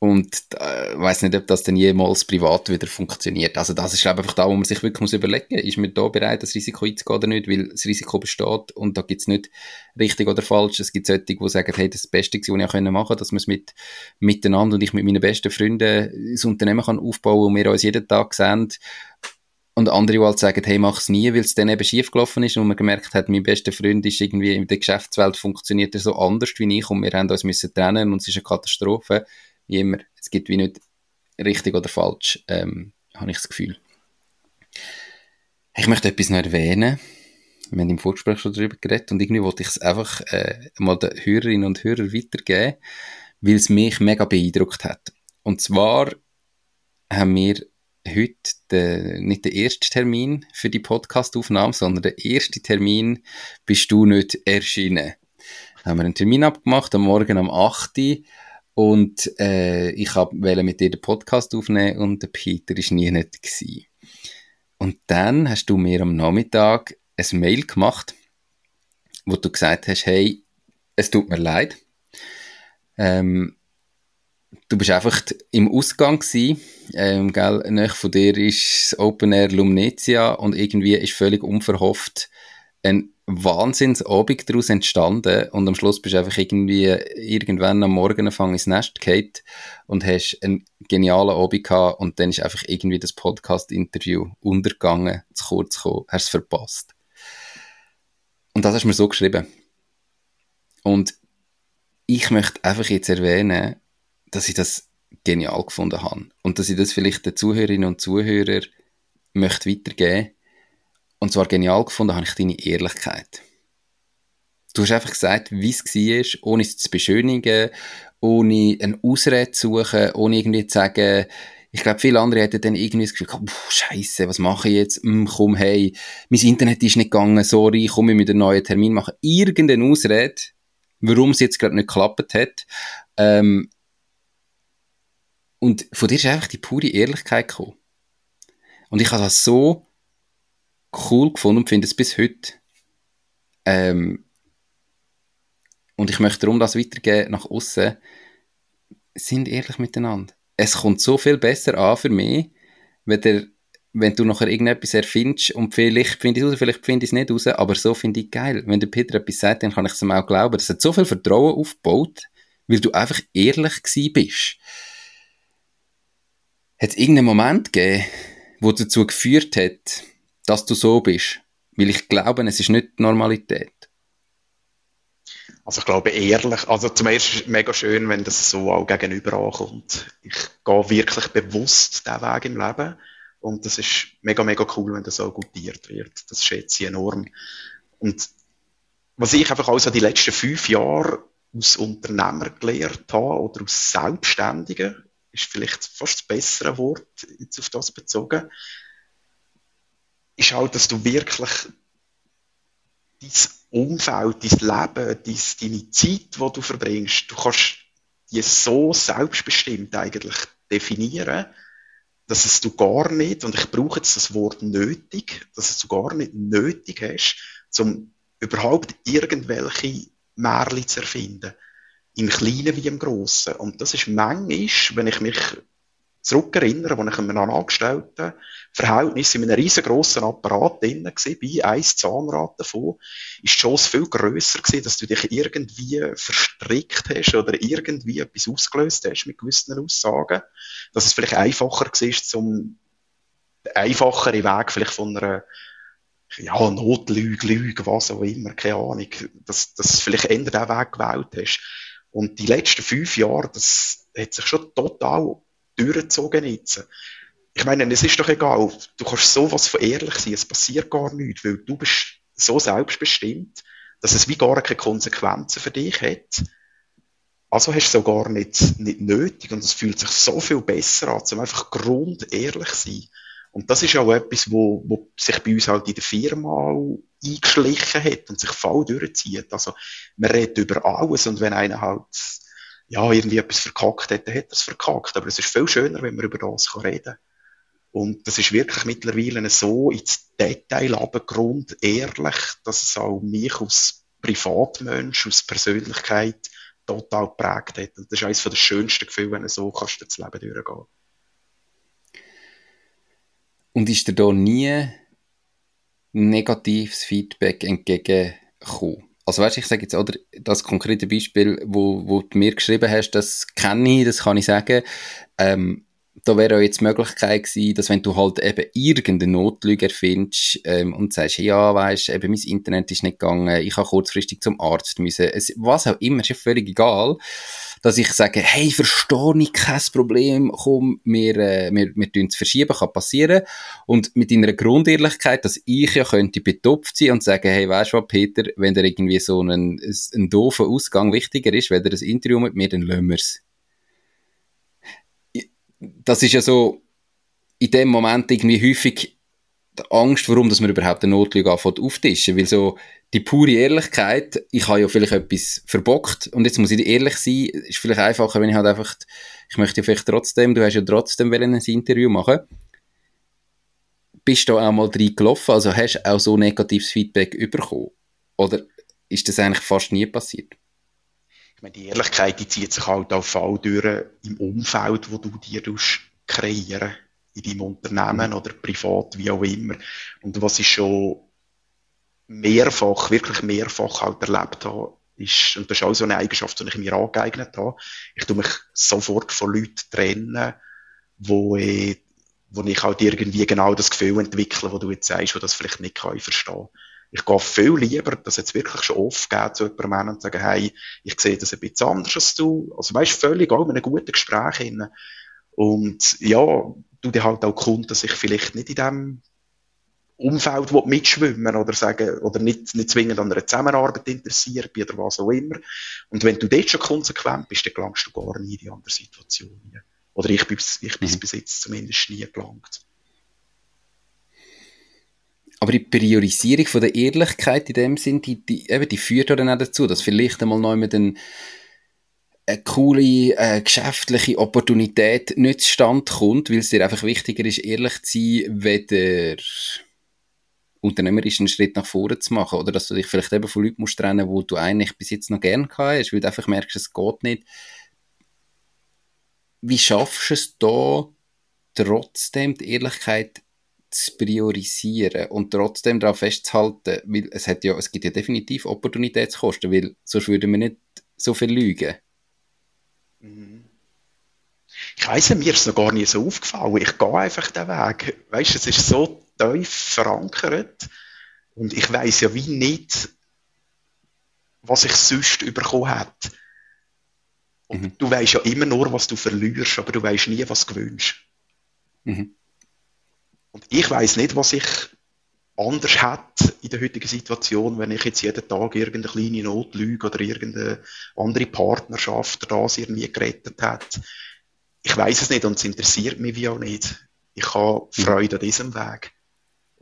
Und äh, weiß nicht, ob das dann jemals privat wieder funktioniert. Also das ist einfach da, wo man sich wirklich muss überlegen muss, ist man da bereit, das Risiko einzugehen oder nicht, weil das Risiko besteht und da gibt es nicht richtig oder falsch. Es gibt solche, die sagen, hey, das ist das Beste, was ich machen konnte, dass man es mit, miteinander und ich mit meinen besten Freunden das Unternehmen kann aufbauen und wir uns jeden Tag sehen. Und andere, die halt sagen, hey, mach es nie, weil es dann eben schief gelaufen ist und man gemerkt hat, mein bester Freund ist irgendwie in der Geschäftswelt funktioniert er so anders wie ich und wir haben uns müssen trennen und es ist eine Katastrophe wie immer, es gibt wie nicht richtig oder falsch, ähm, habe ich das Gefühl. Ich möchte etwas noch erwähnen. Wir haben im Vorgespräch schon darüber geredet und irgendwie wollte ich es einfach äh, mal den Hörerinnen und Hörern weitergeben, weil es mich mega beeindruckt hat. Und zwar haben wir heute den, nicht den ersten Termin für die Podcastaufnahme, sondern der erste Termin bist du nicht erschienen. Haben wir einen Termin abgemacht, am Morgen um 8 Uhr und äh, ich wollte mit dir den Podcast aufnehmen und der Peter war nie nicht. Gewesen. Und dann hast du mir am Nachmittag ein Mail gemacht, wo du gesagt hast, hey, es tut mir leid. Ähm, du bist einfach im Ausgang gewesen, ähm, gell, nach von dir ist das Open Air Lumnezia und irgendwie ist völlig unverhofft ein Wahnsinnsabend daraus entstanden und am Schluss bist du einfach irgendwie irgendwann am Morgen anfangen ins Nest gehalten und hast einen genialen Abend gehabt und dann ist einfach irgendwie das Podcast-Interview untergegangen, zu kurz gekommen, hast es verpasst. Und das hast du mir so geschrieben. Und ich möchte einfach jetzt erwähnen, dass ich das genial gefunden habe und dass ich das vielleicht den Zuhörerinnen und Zuhörern möchte weitergeben und zwar genial gefunden habe ich deine Ehrlichkeit. Du hast einfach gesagt, wie es war, ohne es zu beschönigen, ohne eine Ausrede zu suchen, ohne irgendwie zu sagen, ich glaube, viele andere hätten dann irgendwie das Gefühl, oh, Scheiße, was mache ich jetzt? Hm, komm, hey, mein Internet ist nicht gegangen, sorry, ich komme mit einem neuen Termin machen. Irgendeine Ausrede, warum es jetzt gerade nicht geklappt hat. Ähm, und von dir ist einfach die pure Ehrlichkeit gekommen. Und ich habe das so cool gefunden und finde es bis heute. Ähm, und ich möchte darum das weitergeben nach außen. Sind ehrlich miteinander. Es kommt so viel besser an für mich, wenn, der, wenn du nachher irgendetwas erfindest und vielleicht finde ich es raus, vielleicht finde ich es nicht raus, aber so finde ich geil. Wenn der Peter etwas sagt, dann kann ich es ihm auch glauben. Das hat so viel Vertrauen aufgebaut, weil du einfach ehrlich gewesen bist. Hat es irgendeinen Moment gegeben, wo dazu geführt hat, dass du so bist? Weil ich glaube, es ist nicht die Normalität. Also ich glaube ehrlich, also zum ersten ist es mega schön, wenn das so auch gegenüber ankommt. Ich gehe wirklich bewusst diesen Weg im Leben und das ist mega, mega cool, wenn das so gutiert wird. Das schätze ich enorm. Und was ich einfach auch so die letzten fünf Jahre aus Unternehmer gelernt habe oder aus Selbstständigen, ist vielleicht fast das bessere Wort jetzt auf das bezogen, ist halt, dass du wirklich dein Umfeld, dein Leben, dein, deine Zeit, die du verbringst, du kannst die so selbstbestimmt eigentlich definieren, dass es du gar nicht, und ich brauche jetzt das Wort nötig, dass es du gar nicht nötig hast, um überhaupt irgendwelche Märchen zu erfinden. Im Kleinen wie im Grossen. Und das ist manchmal, wenn ich mich zurückerinnern, wo ich in einem Angestellten Verhältnis in einem riesengroßen Apparat drin war, ein Zahnrad davon, ist die Chance viel grösser gewesen, dass du dich irgendwie verstrickt hast oder irgendwie etwas ausgelöst hast mit gewissen Aussagen, dass es vielleicht einfacher war, zum einfachere Weg vielleicht von einer ja, Notlüge, Lüge, was auch immer, keine Ahnung, dass, du vielleicht eher diesen Weg gewählt hast. Und die letzten fünf Jahre, das hat sich schon total durchgezogen jetzt. Ich meine, es ist doch egal, du kannst sowas von ehrlich sein, es passiert gar nichts, weil du bist so selbstbestimmt, dass es wie gar keine Konsequenzen für dich hat. Also hast du es gar nicht, nicht nötig und es fühlt sich so viel besser an, um einfach grundehrlich sein. Und das ist auch etwas, wo, wo sich bei uns halt in der Firma eingeschlichen hat und sich voll durchzieht. Also, man redet über alles und wenn einer halt ja, irgendwie etwas verkackt hat, dann hat er es verkackt. Aber es ist viel schöner, wenn man über das reden kann. Und das ist wirklich mittlerweile so ins Detail abgrund ehrlich, dass es auch mich als Privatmensch, als Persönlichkeit total geprägt hat. Und das ist eines der schönsten Gefühle, wenn du so kannst durchs Leben durchgehen. Und ist dir da nie negatives Feedback entgegengekommen? Also weißt, ich sage jetzt, oder das konkrete Beispiel, wo, wo du mir geschrieben hast, das kenne ich, das kann ich sagen. Ähm, da wäre auch jetzt die Möglichkeit gewesen, dass wenn du halt eben irgendeine Notlüge erfindest ähm, und sagst, ja, weißt, eben mein Internet ist nicht gegangen, ich habe kurzfristig zum Arzt müssen, es, was auch immer, ist ja völlig egal, dass ich sage, hey, verstehe ich, kein Problem, komm, wir, äh, wir, wir tun es verschieben, kann passieren. Und mit deiner Grundehrlichkeit, dass ich ja könnte betopft sein und sagen, hey, weißt du was, Peter, wenn dir irgendwie so ein, ein, doofer Ausgang wichtiger ist, wenn dir ein Interview mit mir, dann lassen wir es das ist ja so in dem Moment irgendwie häufig Angst, warum dass man überhaupt eine Notlüge anfängt auftischen. Weil so die pure Ehrlichkeit, ich habe ja vielleicht etwas verbockt und jetzt muss ich ehrlich sein, ist vielleicht einfacher, wenn ich halt einfach, ich möchte ja vielleicht trotzdem, du hast ja trotzdem ein Interview machen bist du auch mal drin gelaufen, also hast du auch so negatives Feedback bekommen? Oder ist das eigentlich fast nie passiert? Ich meine, die Ehrlichkeit, die zieht sich halt auf Fall durch im Umfeld, wo du dir kreieren in deinem Unternehmen mhm. oder privat, wie auch immer. Und was ich schon mehrfach, wirklich mehrfach halt erlebt habe, ist, und das ist auch so eine Eigenschaft, die ich mir angeeignet habe, ich tue mich sofort von Leuten trennen, wo ich, wo ich halt irgendwie genau das Gefühl entwickle, wo du jetzt sagst, wo das vielleicht nicht kann ich verstehen. Ich gehe viel lieber, das jetzt wirklich schon oft geht zu jemandem und sagen, hey, ich sehe das ein bisschen anders als du. Also weißt, völlig auch in einem guten Gespräch hin. Und ja, du dir halt auch Kunden, dass ich vielleicht nicht in dem Umfeld mitschwimmen oder sagen, oder nicht, nicht zwingend an einer Zusammenarbeit interessiert bin oder was auch immer. Und wenn du dort schon konsequent bist, dann gelangst du gar nie in die andere Situation. Oder ich bin, ich bin mhm. bis jetzt zumindest nie gelangt. Aber die Priorisierung von der Ehrlichkeit in dem Sinn, die, die, eben, die führt dann auch dazu, dass vielleicht einmal neu mit eine coole äh, geschäftliche Opportunität nicht zustande kommt, weil es dir einfach wichtiger ist, ehrlich zu sein, weder unternehmerisch einen Schritt nach vorne zu machen oder dass du dich vielleicht eben von Leuten musst trennen, wo du eigentlich bis jetzt noch gern hast, weil du einfach merkst, es geht nicht. Wie schaffst du es da trotzdem die Ehrlichkeit zu priorisieren und trotzdem darauf festzuhalten, weil es hat ja, es gibt ja definitiv Opportunitätskosten, weil sonst würden wir nicht so viel lügen. Mhm. Ich weiss, mir ist noch gar nicht so aufgefallen. Ich gehe einfach den Weg. Weißt, es ist so tief verankert und ich weiß ja wie nicht, was ich sonst bekommen hätte. Und mhm. du weißt ja immer nur, was du verlierst, aber du weißt nie, was du gewünscht. Mhm. Und ich weiß nicht, was ich anders hätte in der heutigen Situation, wenn ich jetzt jeden Tag irgendeine kleine Notlüge oder irgendeine andere Partnerschaft oder das irgendwie gerettet hätte. Ich weiß es nicht und es interessiert mich wie auch nicht. Ich habe Freude an diesem Weg.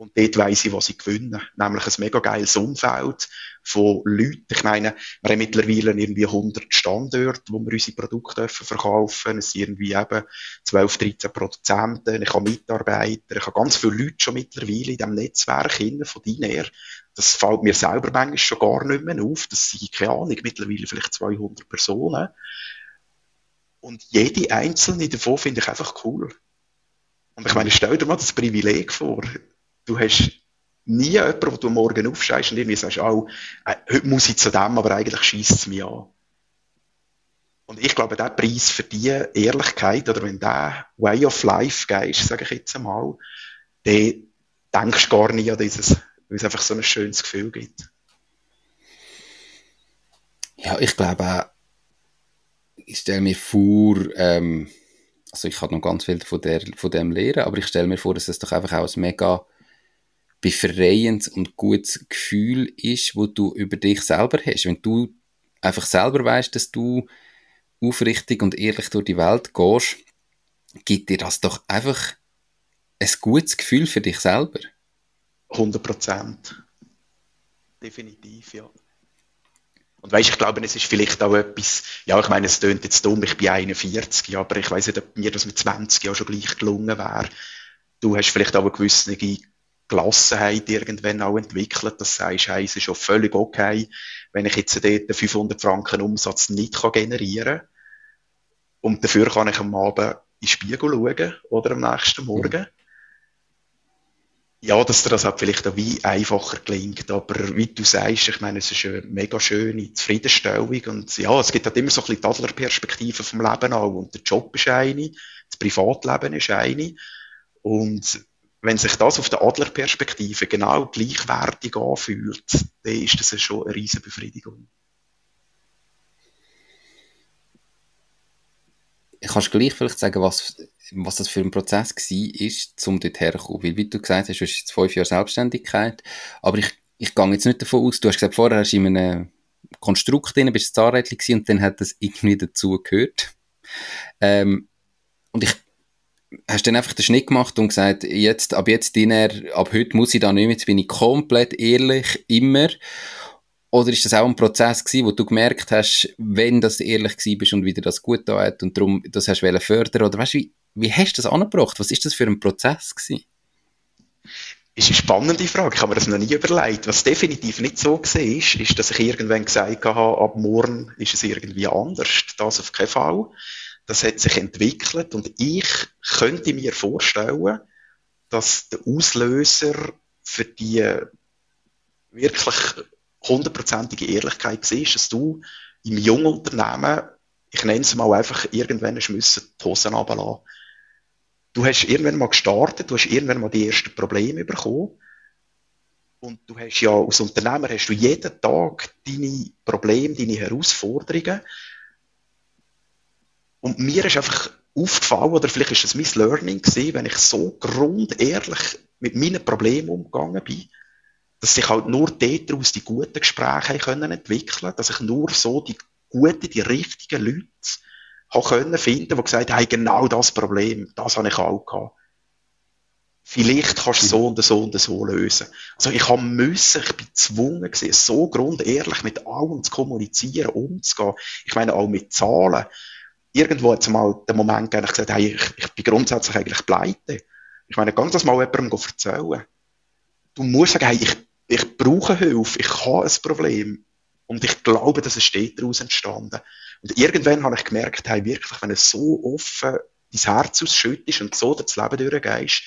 Und dort weiss ich, was ich gewinne. Nämlich ein mega geiles Umfeld von Leuten. Ich meine, wir haben mittlerweile irgendwie 100 Standorte, wo wir unsere Produkte verkaufen. Es sind irgendwie eben 12, 13 Produzenten. Ich habe Mitarbeiter. Ich habe ganz viele Leute schon mittlerweile in diesem Netzwerk hin, von her. Das fällt mir selber manchmal schon gar nicht mehr auf. Das sind, keine Ahnung, mittlerweile vielleicht 200 Personen. Und jede einzelne davon finde ich einfach cool. Und ich meine, stell dir mal das Privileg vor du hast nie jemanden, wo du morgen aufstehst und irgendwie sagst, oh, heute muss ich zu dem, aber eigentlich schießt es mich an. Und ich glaube, der Preis für die Ehrlichkeit, oder wenn der Way of Life gehst, sage ich jetzt einmal, dann denkst du gar nicht an dieses, weil es einfach so ein schönes Gefühl gibt. Ja, ich glaube auch, ich stelle mir vor, ähm, also ich habe noch ganz viel von, der, von dem lernen, aber ich stelle mir vor, dass es doch einfach auch ein mega befreiendes und gutes Gefühl ist, wo du über dich selber hast. Wenn du einfach selber weißt, dass du aufrichtig und ehrlich durch die Welt gehst, gibt dir das doch einfach ein gutes Gefühl für dich selber. 100 Prozent. Definitiv, ja. Und weißt, ich glaube, es ist vielleicht auch etwas, ja, ich meine, es tönt jetzt dumm, ich bin 41, aber ich weiß nicht, ob mir das mit 20 Jahren schon gleich gelungen wäre. Du hast vielleicht auch eine gewisse Gelassenheit irgendwann auch entwickelt, dass du sagst, hey, es ist schon völlig okay, wenn ich jetzt dort 500 Franken Umsatz nicht generieren kann. Und dafür kann ich am Abend in den Spiegel schauen oder am nächsten Morgen. Ja, dass dir das halt vielleicht auch wie einfacher gelingt. Aber wie du sagst, ich meine, es ist eine mega schöne Zufriedenstellung. Und ja, es gibt halt immer so ein bisschen die Adlerperspektive vom Leben auch. Und der Job ist eine, das Privatleben ist eine. Und wenn sich das auf der Adlerperspektive genau gleichwertig anfühlt, dann ist das schon eine riesige Befriedigung. Kannst du gleich vielleicht sagen, was, was das für ein Prozess war, um dort herzukommen? Weil, wie du gesagt hast, du hast jetzt fünf Jahre Selbstständigkeit, aber ich, ich gehe jetzt nicht davon aus, du hast gesagt, vorher hast du in einem Konstrukt drin, bist du Zahnrädchen und dann hat das irgendwie dazu gehört. Ähm, und ich hast dann einfach den Schnitt gemacht und gesagt, jetzt, ab jetzt, Diner, ab heute muss ich da nicht mehr, jetzt bin ich komplett ehrlich, immer. Oder ist das auch ein Prozess gewesen, wo du gemerkt hast, wenn das ehrlich gewesen bist und wieder das gut da hat und darum das hast du fördern oder weißt du, wie, wie hast du das angebracht? Was ist das für ein Prozess gewesen? ist eine spannende Frage. Ich habe mir das noch nie überlegt. Was definitiv nicht so war, ist, ist, dass ich irgendwann gesagt habe, ab morgen ist es irgendwie anders. Das auf keinen Fall das hat sich entwickelt und ich könnte mir vorstellen, dass der Auslöser für die wirklich hundertprozentige Ehrlichkeit war, dass du im jungen Unternehmen, ich nenne es mal einfach, irgendwann müssen die Hosen runterlassen. Du hast irgendwann mal gestartet, du hast irgendwann mal die ersten Probleme bekommen. Und du hast ja, als Unternehmer hast du jeden Tag deine Probleme, deine Herausforderungen. Und mir ist einfach aufgefallen, oder vielleicht ist es mein Learning gewesen, wenn ich so grundehrlich mit meinen Problemen umgegangen bin, dass sich halt nur daraus die guten Gespräche können entwickeln dass ich nur so die guten, die richtigen Leute habe können finden, die gesagt haben, genau das Problem, das habe ich auch gehabt. Vielleicht kannst du so und so und so lösen. Also ich habe müssen, ich bin gezwungen gewesen, so grundehrlich mit allem zu kommunizieren, umzugehen. Ich meine auch mit Zahlen irgendwo hat es mal den Moment gegeben, ich gesagt hey, ich, ich bin grundsätzlich eigentlich pleite. Ich meine, ganz das mal jemandem erzählen. Du musst sagen, hey, ich, ich brauche Hilfe, ich habe ein Problem. Und ich glaube, dass es steht daraus entstanden. Und irgendwann habe ich gemerkt, hey, wirklich, wenn du so offen dein Herz ausschüttest und so das Leben durchgehst,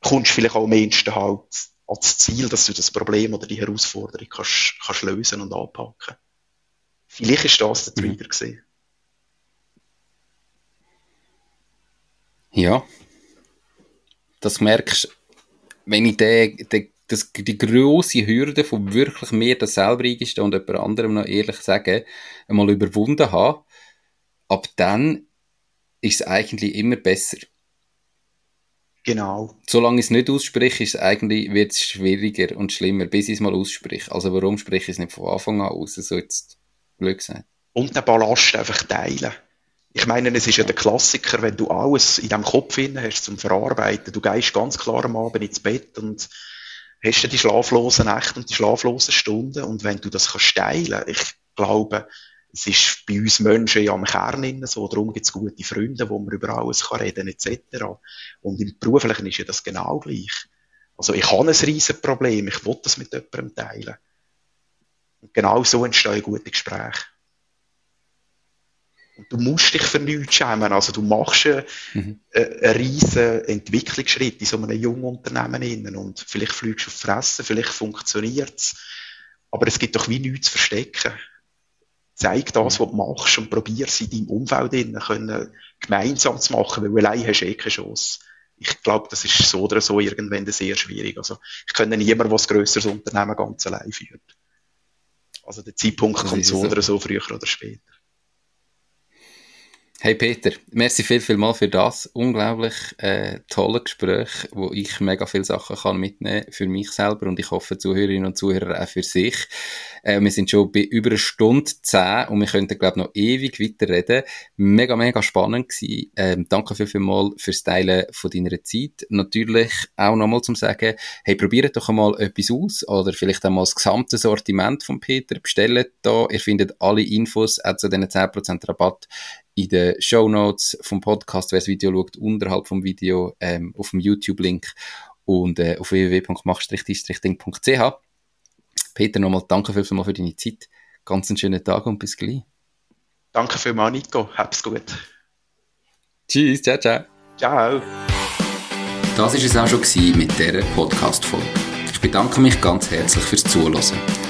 kommst du vielleicht auch am ehesten halt ans Ziel, dass du das Problem oder die Herausforderung kannst, kannst lösen und anpacken. Vielleicht ist das der Trigger mhm. gewesen. Ja. Das merkst wenn ich den, den, das, die grosse Hürde von wirklich mir das selber eingestehen und jemand anderem noch ehrlich sagen, einmal überwunden habe, ab dann ist es eigentlich immer besser. Genau. Solange ich es nicht ausspreche, ist es eigentlich, wird es schwieriger und schlimmer, bis ich es mal ausspreche. Also warum spreche ich es nicht von Anfang an aus, so jetzt blöd gesagt. Und den Ballast einfach teilen. Ich meine, es ist ja der Klassiker, wenn du alles in deinem Kopf hast zum Verarbeiten. Du gehst ganz klar am Abend ins Bett und hast die schlaflosen Nächte und die schlaflosen Stunden. Und wenn du das kannst teilen, ich glaube, es ist bei uns Menschen ja am Kern so, darum gibt es gute Freunde, wo man über alles kann reden etc. Und im Beruflichen ist ja das genau gleich. Also ich habe ein riesen Problem, ich will das mit jemandem teilen. Und genau so entstehen gute Gespräche. Du musst dich für nichts schämen. Also du machst einen, mhm. einen riesen Entwicklungsschritt in so einem jungen Unternehmen innen. Und vielleicht fliegst du auf Fressen, vielleicht funktioniert es. Aber es gibt doch wie nichts zu verstecken. Zeig das, was du machst und probier es in deinem Umfeld innen können, gemeinsam zu machen, weil allein hast du eh keine Chance. Ich glaube, das ist so oder so irgendwann sehr schwierig. Also, ich kenne niemanden, ein grösseres Unternehmen ganz allein führt. Also, der Zeitpunkt kommt so, so oder so, früher oder später. Hey Peter, merci viel, viel mal für das unglaublich äh, tolle Gespräch, wo ich mega viele Sachen kann mitnehmen für mich selber und ich hoffe Zuhörerinnen und Zuhörer auch für sich. Äh, wir sind schon bei über einer Stunde zehn und wir könnten glaube noch ewig weiterreden. Mega, mega spannend gewesen. Ähm, danke viel, viel mal fürs Teilen von deiner Zeit. Natürlich auch nochmal zum sagen, hey, probiert doch einmal etwas aus oder vielleicht einmal das gesamte Sortiment von Peter. Bestellt da. Ihr findet alle Infos auch zu diesen 10% Rabatt in den Show Notes vom Podcast, wer das Video schaut, unterhalb vom Video, ähm, auf dem YouTube-Link. und äh, auf www.mach-ding.ch. Peter, nochmal danke vielmals für deine Zeit. Ganz einen schönen Tag und bis gleich. Danke vielmals, Nico. Hab's gut. Tschüss, ciao, ciao. Ciao. Das war es auch schon mit dieser Podcast-Folge. Ich bedanke mich ganz herzlich fürs Zuhören.